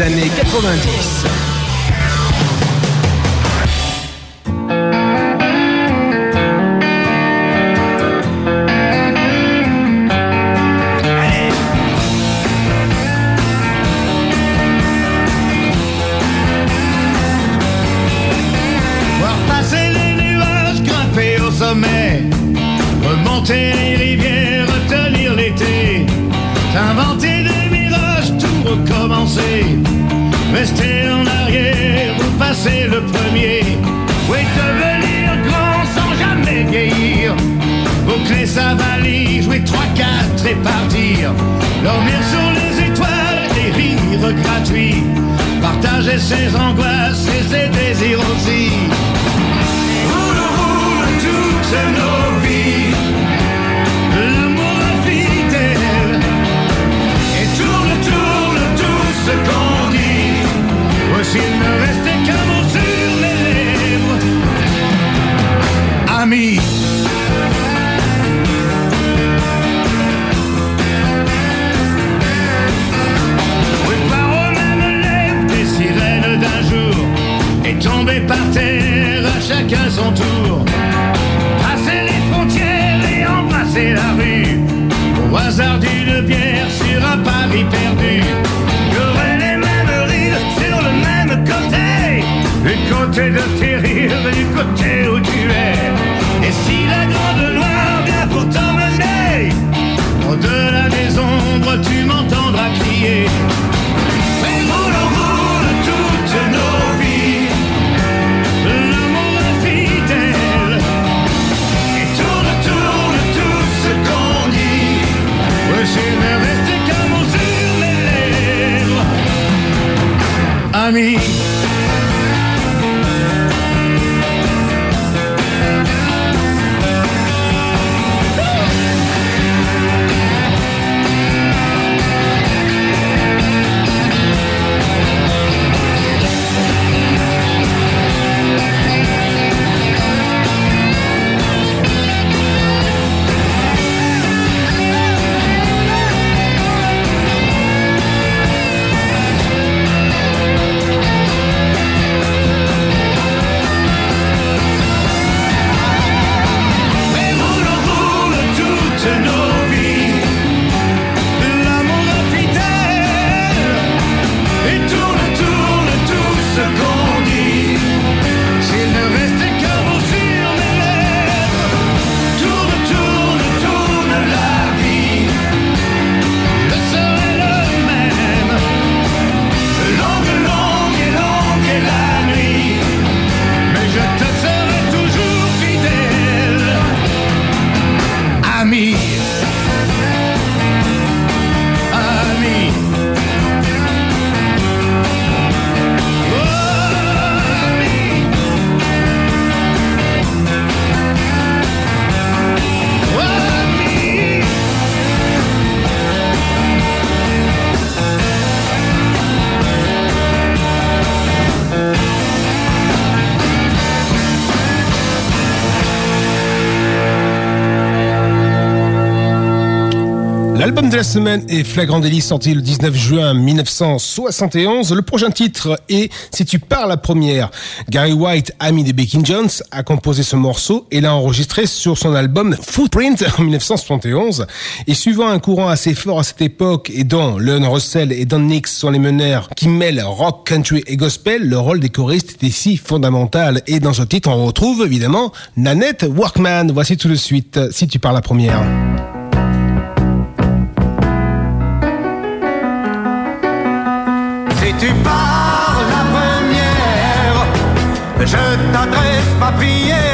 Années 90. Boucler sa valise, jouer 3-4 et partir. Dormir sur les étoiles et rire gratuit. Partager ses angoisses et ses désirs aussi. Côté de tes rires du côté où tu es. Et si la grande noire vient pour t'emmener, au-delà des ombres, tu m'entendras crier. Mais roule, roule toutes nos vies. L'amour est fidèle. Et tourne, tourne tout ce qu'on dit. Ouais, s'il ne restait la semaine est Flagrant Délit, sorti le 19 juin 1971. Le prochain titre est Si tu pars la première. Gary White, ami des Becky Jones, a composé ce morceau et l'a enregistré sur son album Footprint en 1971. Et suivant un courant assez fort à cette époque et dont Leon Russell et Don Nix sont les meneurs qui mêlent rock, country et gospel, le rôle des choristes est ici fondamental. Et dans ce titre, on retrouve évidemment Nanette Workman. Voici tout de suite Si tu pars la première. Tu pars la première, je t'adresse ma prière.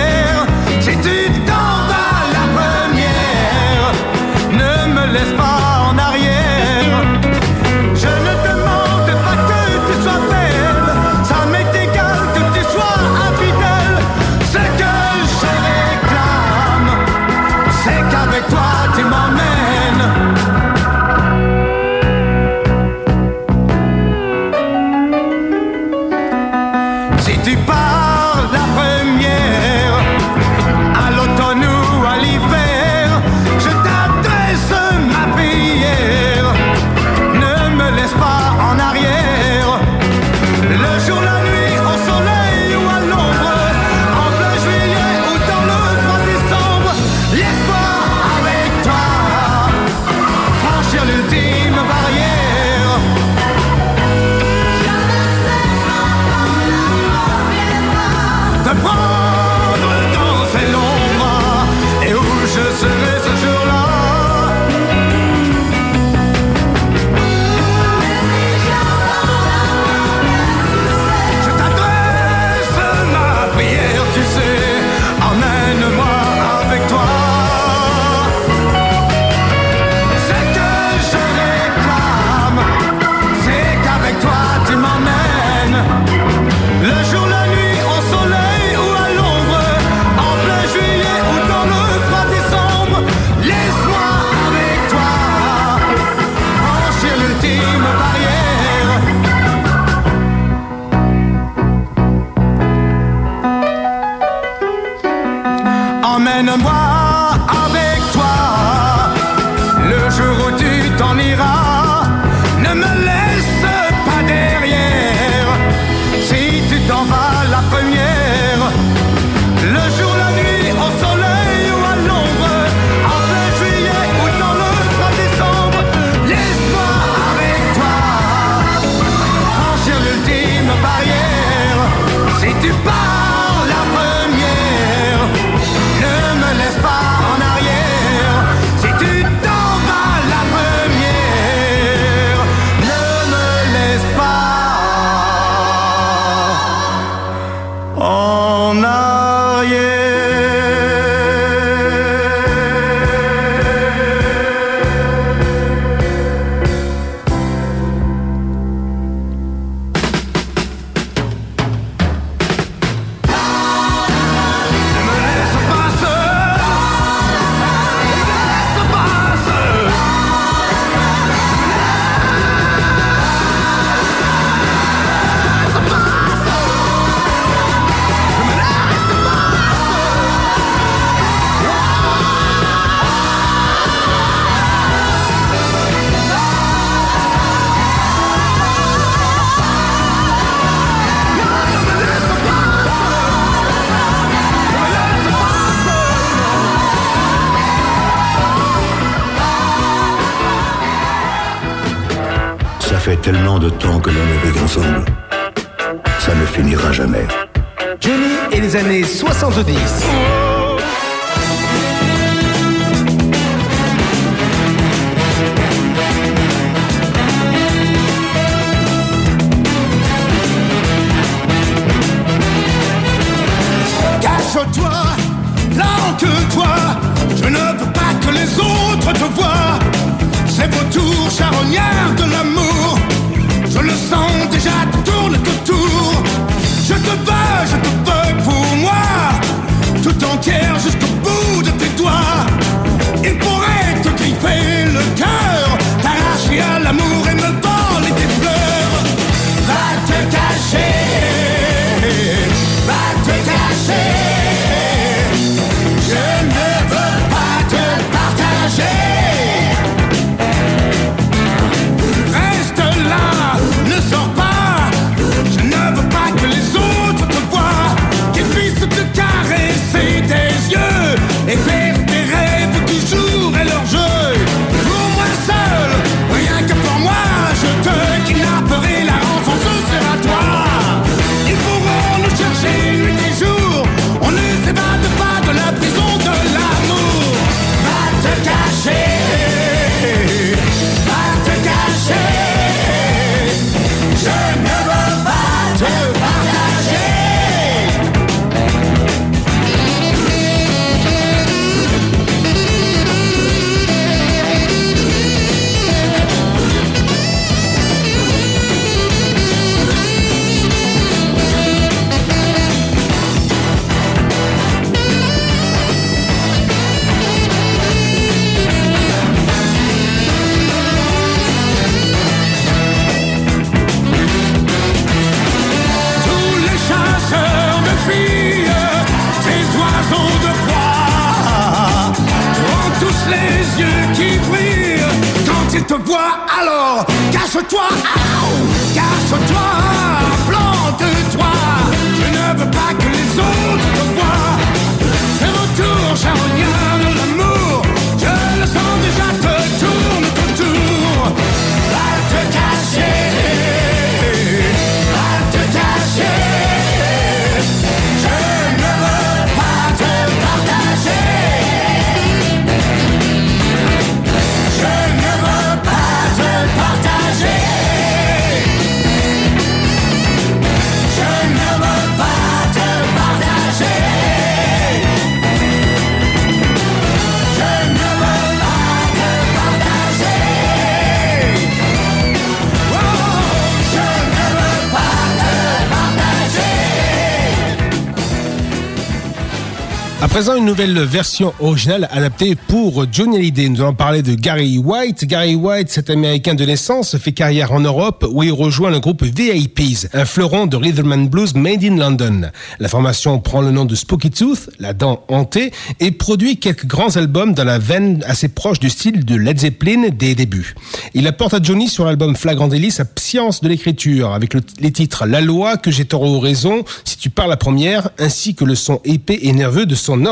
Présent, une nouvelle version originale adaptée pour Johnny Hallyday. Nous allons parler de Gary White. Gary White, cet américain de naissance, fait carrière en Europe où il rejoint le groupe VIPs, un fleuron de rhythm and blues made in London. La formation prend le nom de Spooky Tooth, la dent hantée, et produit quelques grands albums dans la veine assez proche du style de Led Zeppelin des débuts. Il apporte à Johnny sur l'album Flagrant Délit sa science de l'écriture avec le- les titres La loi, que j'ai tort ou raison, si tu parles la première, ainsi que le son épais et nerveux de son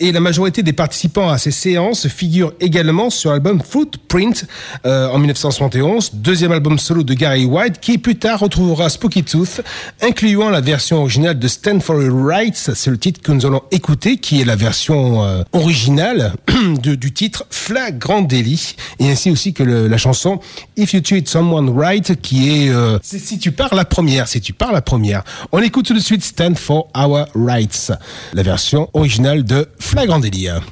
Et la majorité des participants à ces séances figurent également sur l'album Footprint euh, en 1971, deuxième album solo de Gary White, qui plus tard retrouvera Spooky Tooth, incluant la version originale de Stand for Rights, c'est le titre que nous allons écouter, qui est la version euh, originale [clears throat] du titre Flagrant Délit, et ainsi aussi que la chanson If You Treat Someone Right, qui est euh, si tu pars la première, si tu pars la première. On écoute tout de suite Stand for Our Rights, la version originale de Flagrant.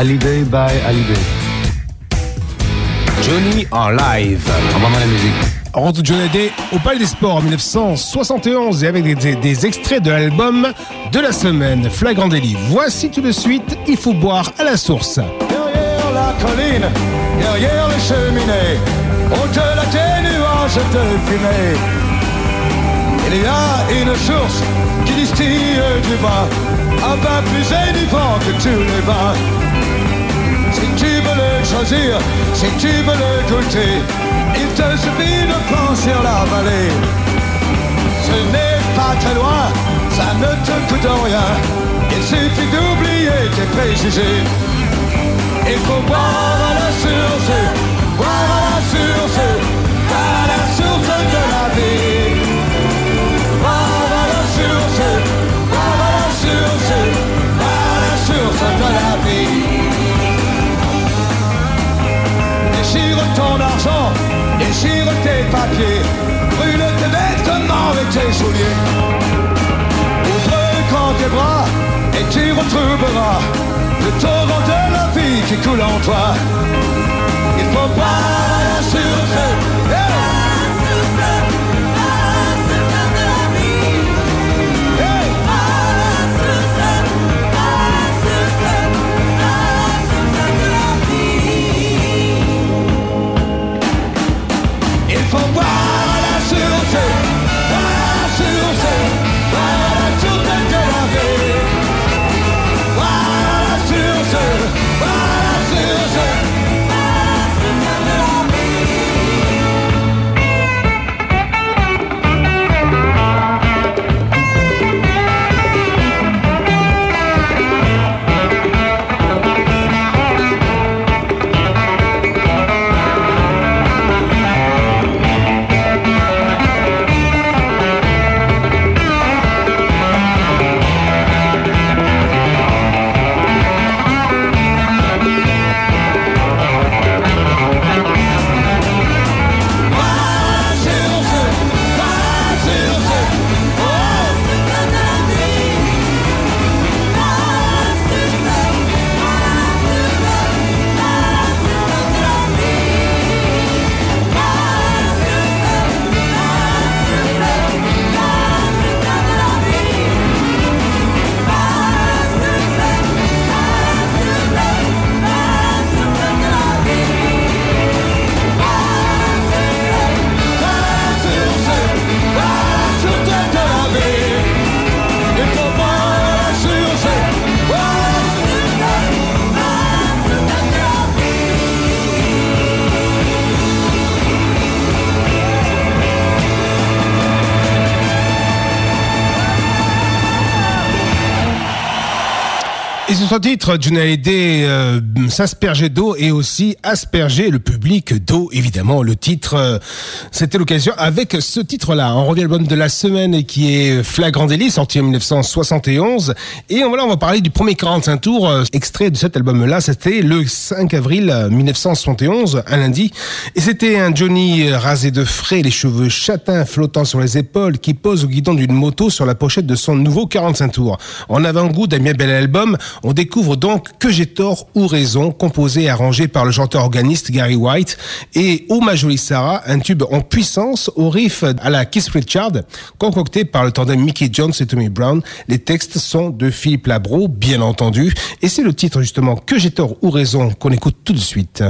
Hallyday by Hallyday. Johnny en live. Envoie-moi la musique. On retrouve Johnny Hallyday au Palais des Sports en 1971 et avec des, des- des extraits de l'album de la semaine, Flagrant délit. Voici tout de suite, il faut boire à la source. Derrière la colline, derrière les cheminées, au-delà des nuages de fumée, il y a une source qui distille du bas, un vin plus énivrant que tous les vins. Si tu veux le goûter, il te suffit de franchir la vallée. Ce n'est pas très loin, ça ne te coûte rien, il suffit d'oublier tes préjugés. Il faut boire à la source, boire à la source, à la source de la vie. Brûle tes vêtements et tes souliers. Ouvre grand tes bras et tu retrouveras le torrent de la vie qui coule en toi. Il faut pas la source. Titre, Johnny Hallyday euh, s'aspergeait d'eau et aussi aspergeait le public d'eau, évidemment. Le titre, euh, c'était l'occasion avec ce titre-là. On revient à l'album de la semaine qui est Flagrant délit, sorti en 1971. Et voilà, on va parler du premier 45 tours, euh, extrait de cet album-là. C'était le 5 avril euh, 1971, un lundi. Et c'était un Johnny euh, rasé de frais, les cheveux châtains flottant sur les épaules, qui pose au guidon d'une moto sur la pochette de son nouveau 45 tours. En avant-goût d'un bien bel album, on découvre donc Que j'ai tort ou raison, composé et arrangé par le chanteur organiste Gary White, et Oh ma jolie Sarah, un tube en puissance au riff à la Keith Richard, concocté par le tandem Mickey Jones et Tommy Brown. Les textes sont de Philippe Labro, bien entendu, et c'est le titre justement Que j'ai tort ou raison qu'on écoute tout de suite.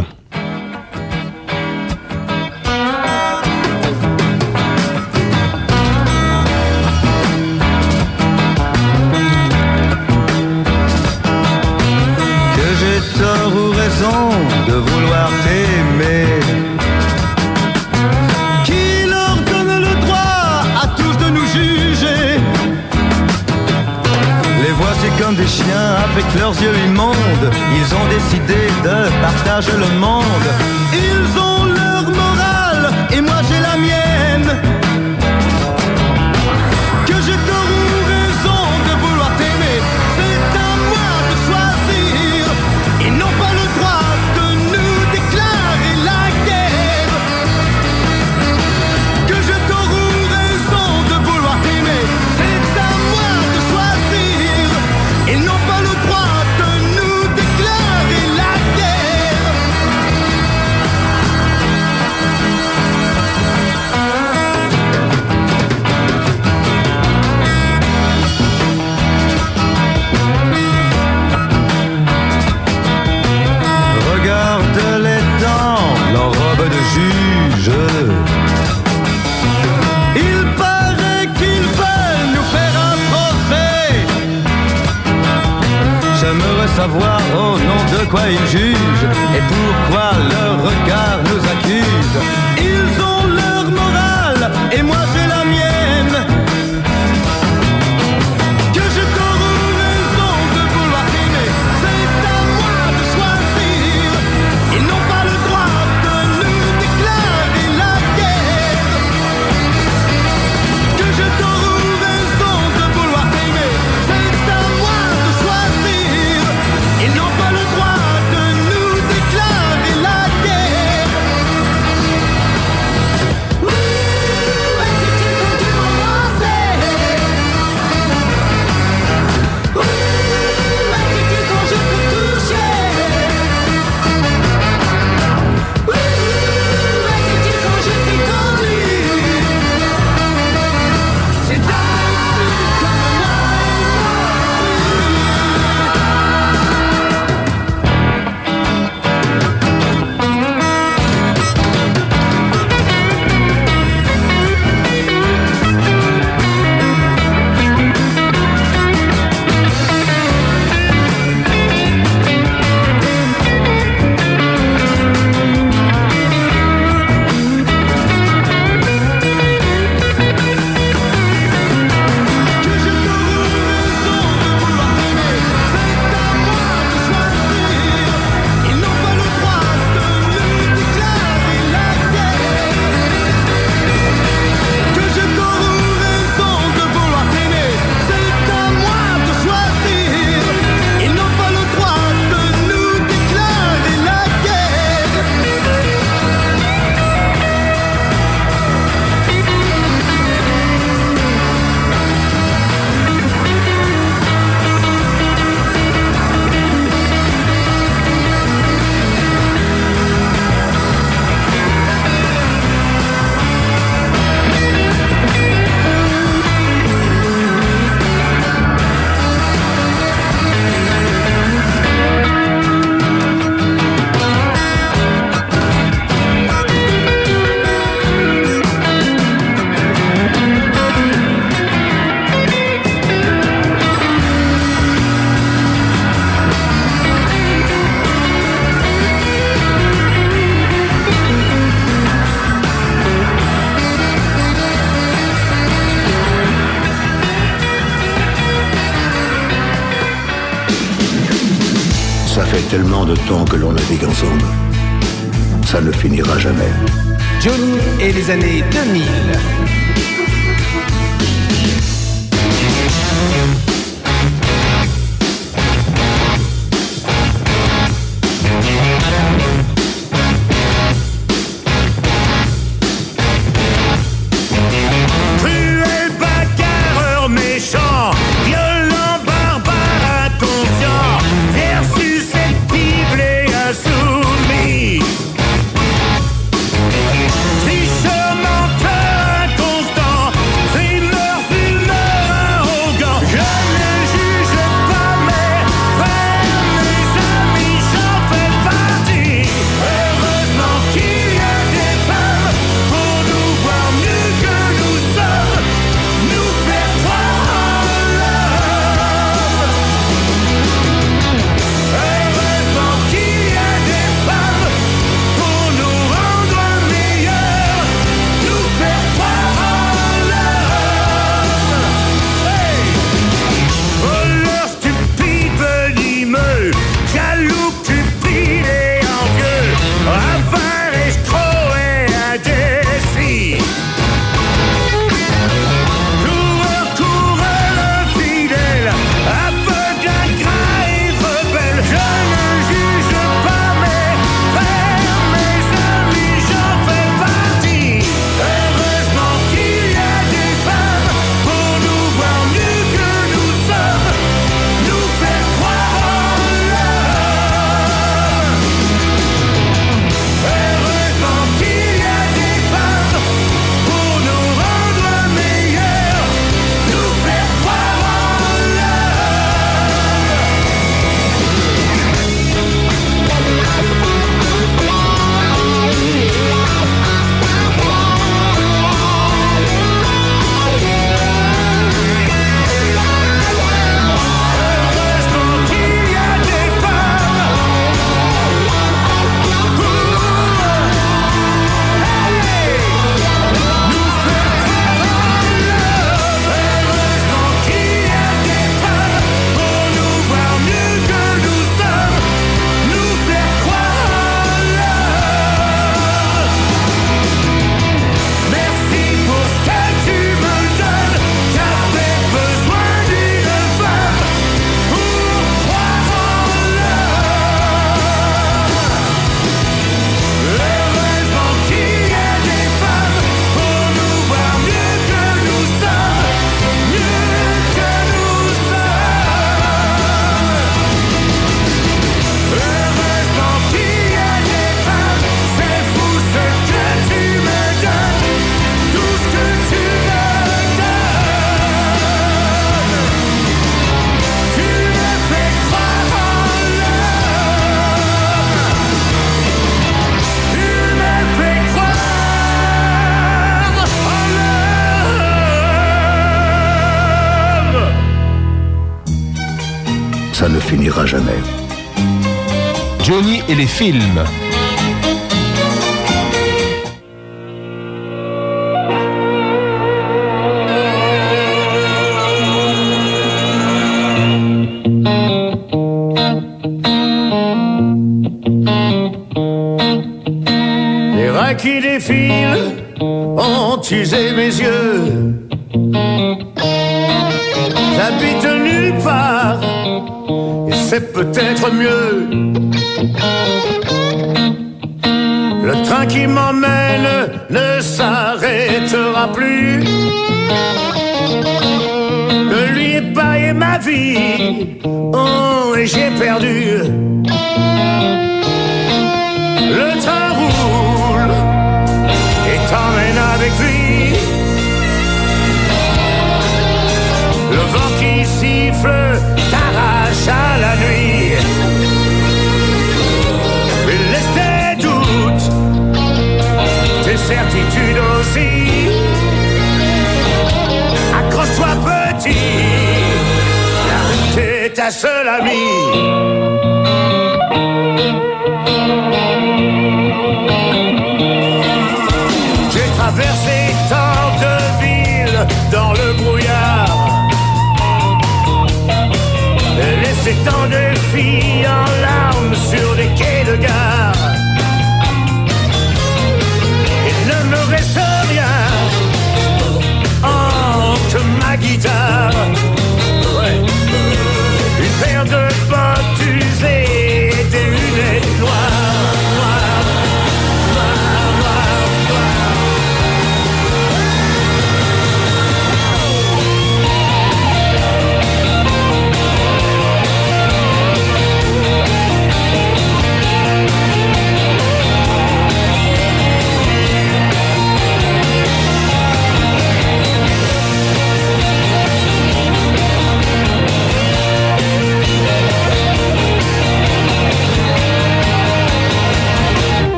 film.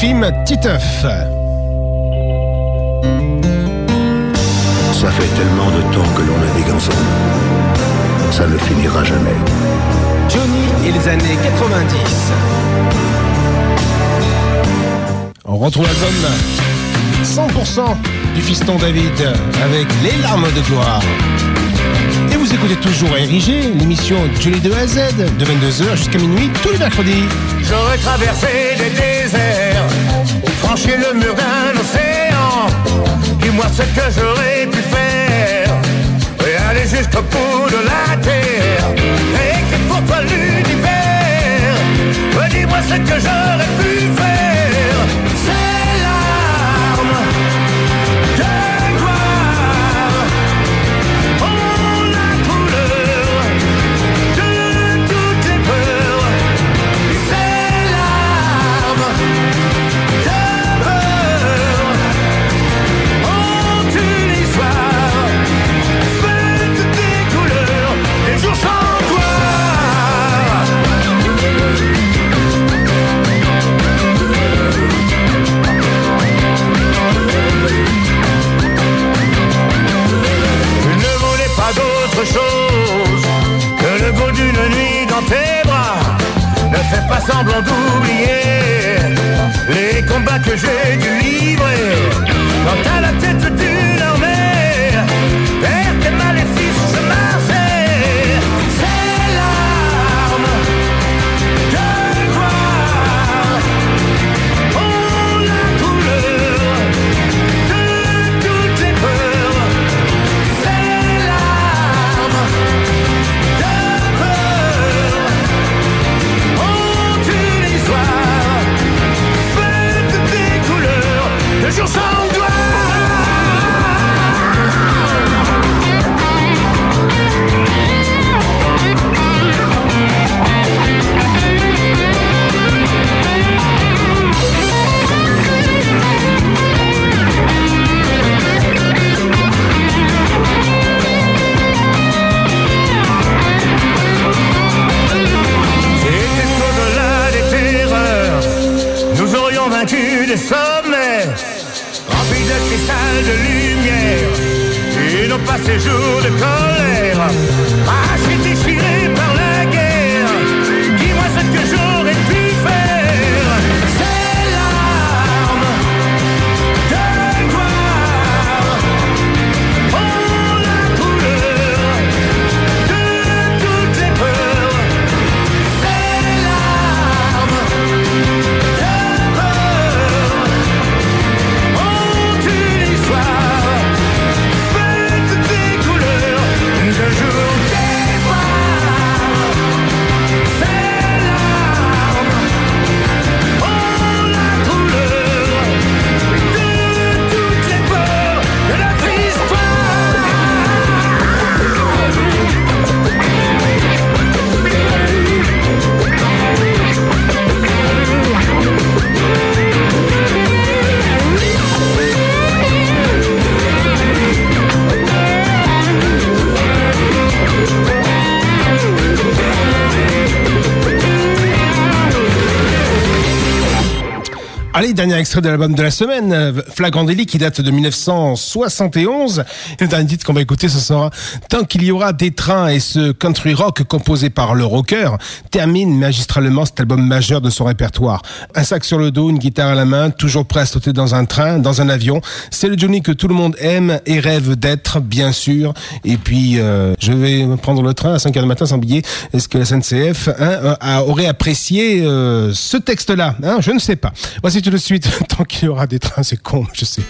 film Titeuf. Ça fait tellement de temps que l'on navigue ensemble. Ça ne finira jamais. Johnny et les années 90. On retrouve l'album 100% du fiston David avec les larmes de gloire. Et vous écoutez toujours Érigé, l'émission Julie de A à Z, de 22h jusqu'à minuit, tous les mercredis. J'aurais traversé des déserts franchir le mur d'un océan. Dis-moi ce que j'aurais pu faire, et aller jusqu'au bout de la terre, et que pour toi l'univers. Dis-moi ce que j'aurais pu faire. semblant doux Extrait de l'album de la semaine, euh, Flagrant qui date de 1971. Et le dernier titre qu'on va écouter, ce sera Tant qu'il y aura des trains et ce country rock composé par le rocker termine magistralement cet album majeur de son répertoire. Un sac sur le dos, une guitare à la main, toujours prêt à sauter dans un train, dans un avion. C'est le Johnny que tout le monde aime et rêve d'être, bien sûr. Et puis, euh, je vais prendre le train à 5 heures du matin sans billet. Est-ce que la SNCF hein, a- aurait apprécié euh, ce texte-là hein? Je ne sais pas. Voici tout de suite, [laughs] tant qu'il y aura des trains, c'est con, je sais.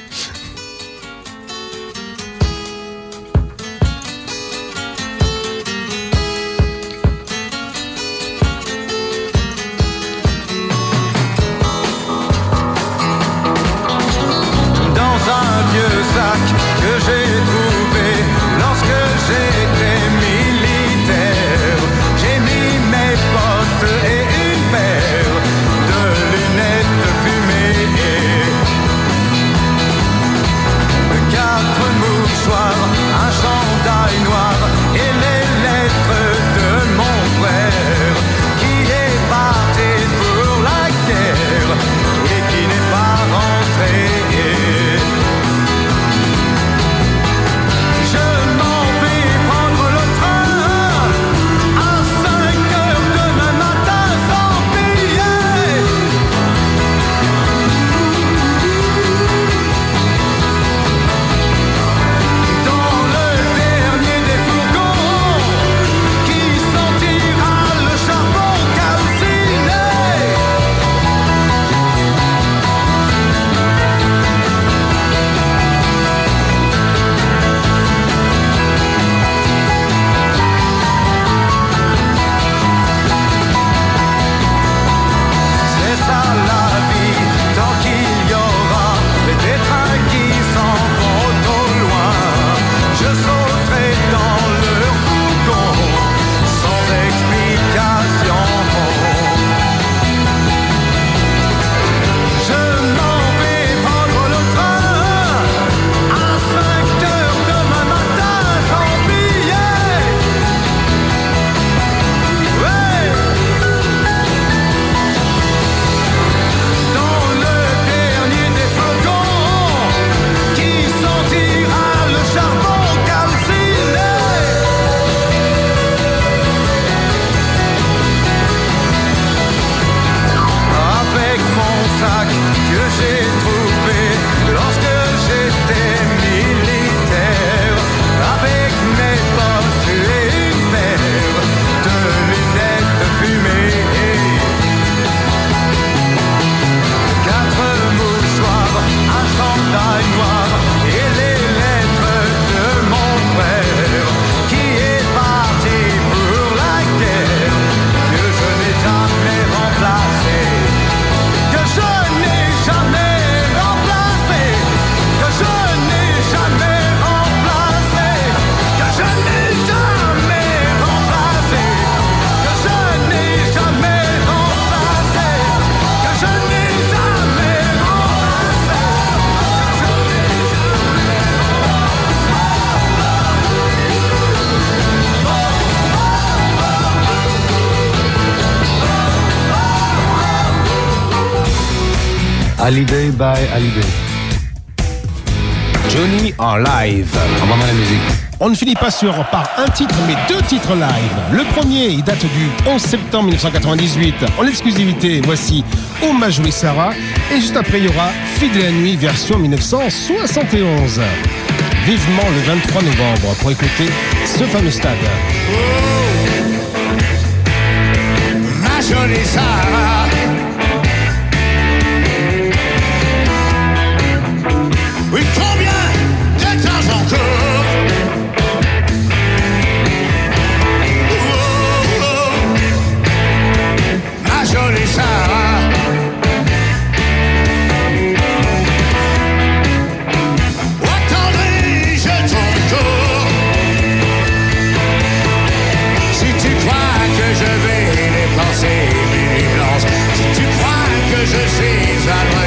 Johnny en live. On ne finit pas sur par un titre, mais deux titres live. Le premier, il date du 11 septembre 1998. En exclusivité, voici Hommage Louis Sarah. Et juste après, il y aura Fille de la nuit, version 1971. Vivement le 23 novembre pour écouter ce fameux stade. Oh, ma Sarah. It's is season.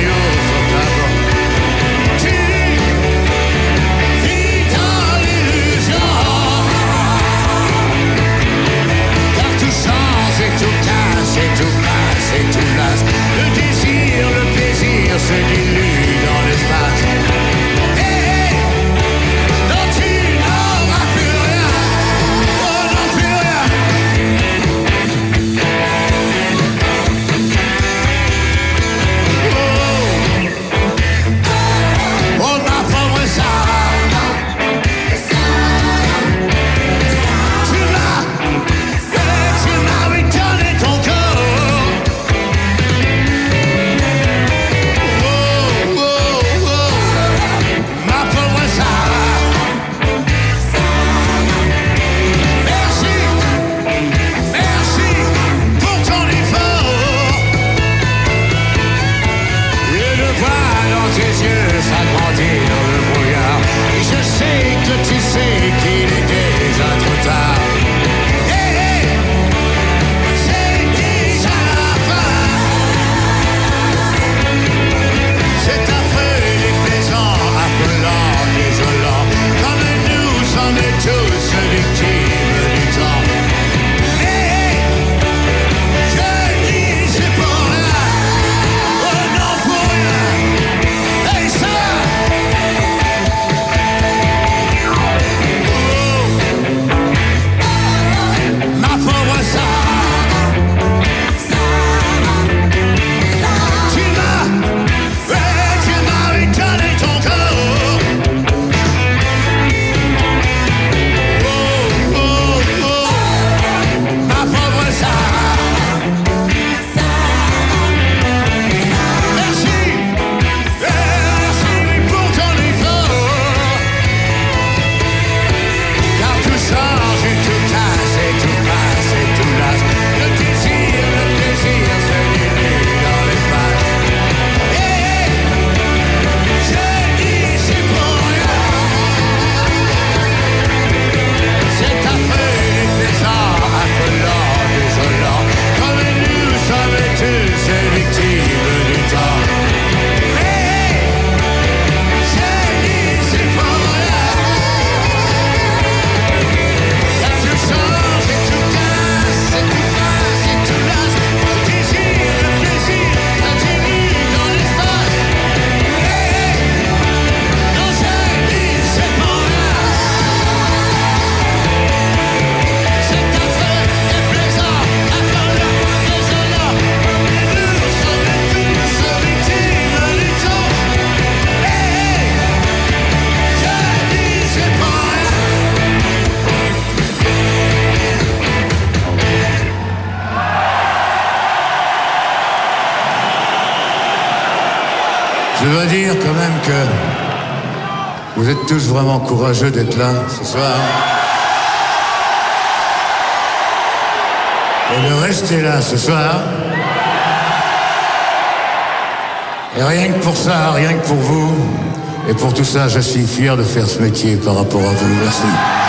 courageux d'être là ce soir. Et de rester là ce soir. Et rien que pour ça, rien que pour vous, et pour tout ça, je suis fier de faire ce métier par rapport à vous. Merci.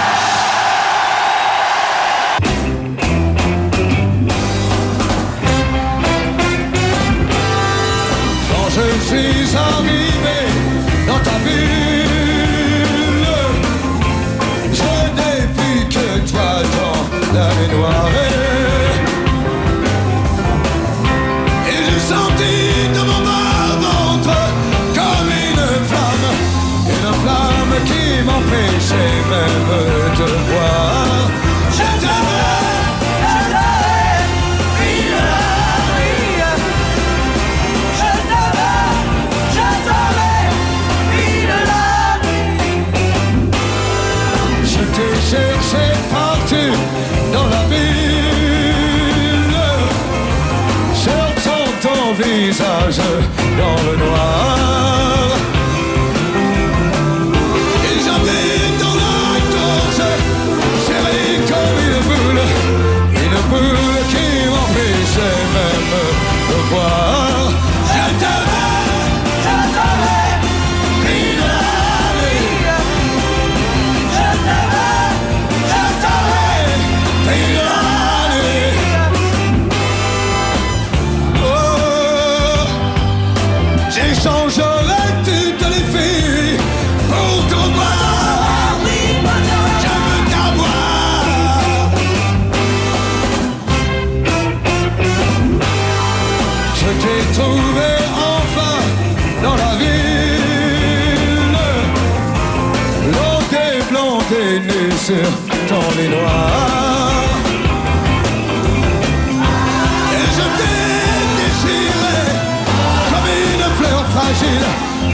Dans le noir. Sur ton lit noir. Et je t'ai désiré comme une fleur fragile.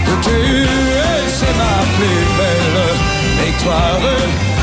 De tuer, c'est ma plus belle victoire.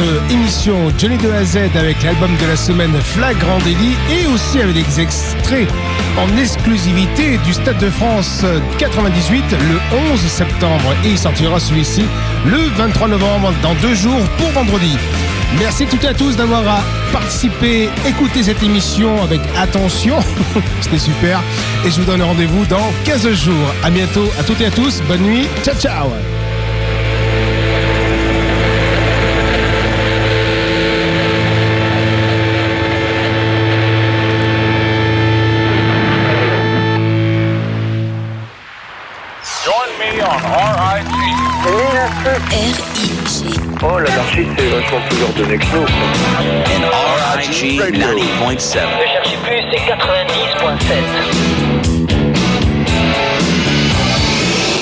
Euh, émission Johnny de A Z avec l'album de la semaine Flagrant Délit et aussi avec des extraits en exclusivité du Stade de France euh, 98 le 11 septembre et il sortira celui-ci le 23 novembre dans deux jours pour vendredi. Merci toutes et à tous d'avoir euh, participé, écouté cette émission avec attention. [laughs] C'était super. Et je vous donne rendez-vous dans 15 jours. À bientôt à toutes et à tous. Bonne nuit. Ciao, ciao. R-I-G. Oh, l'anarchie, c'est vachement plus de Nexlo. RIG 90.7. Ne cherchez plus, c'est 90.7.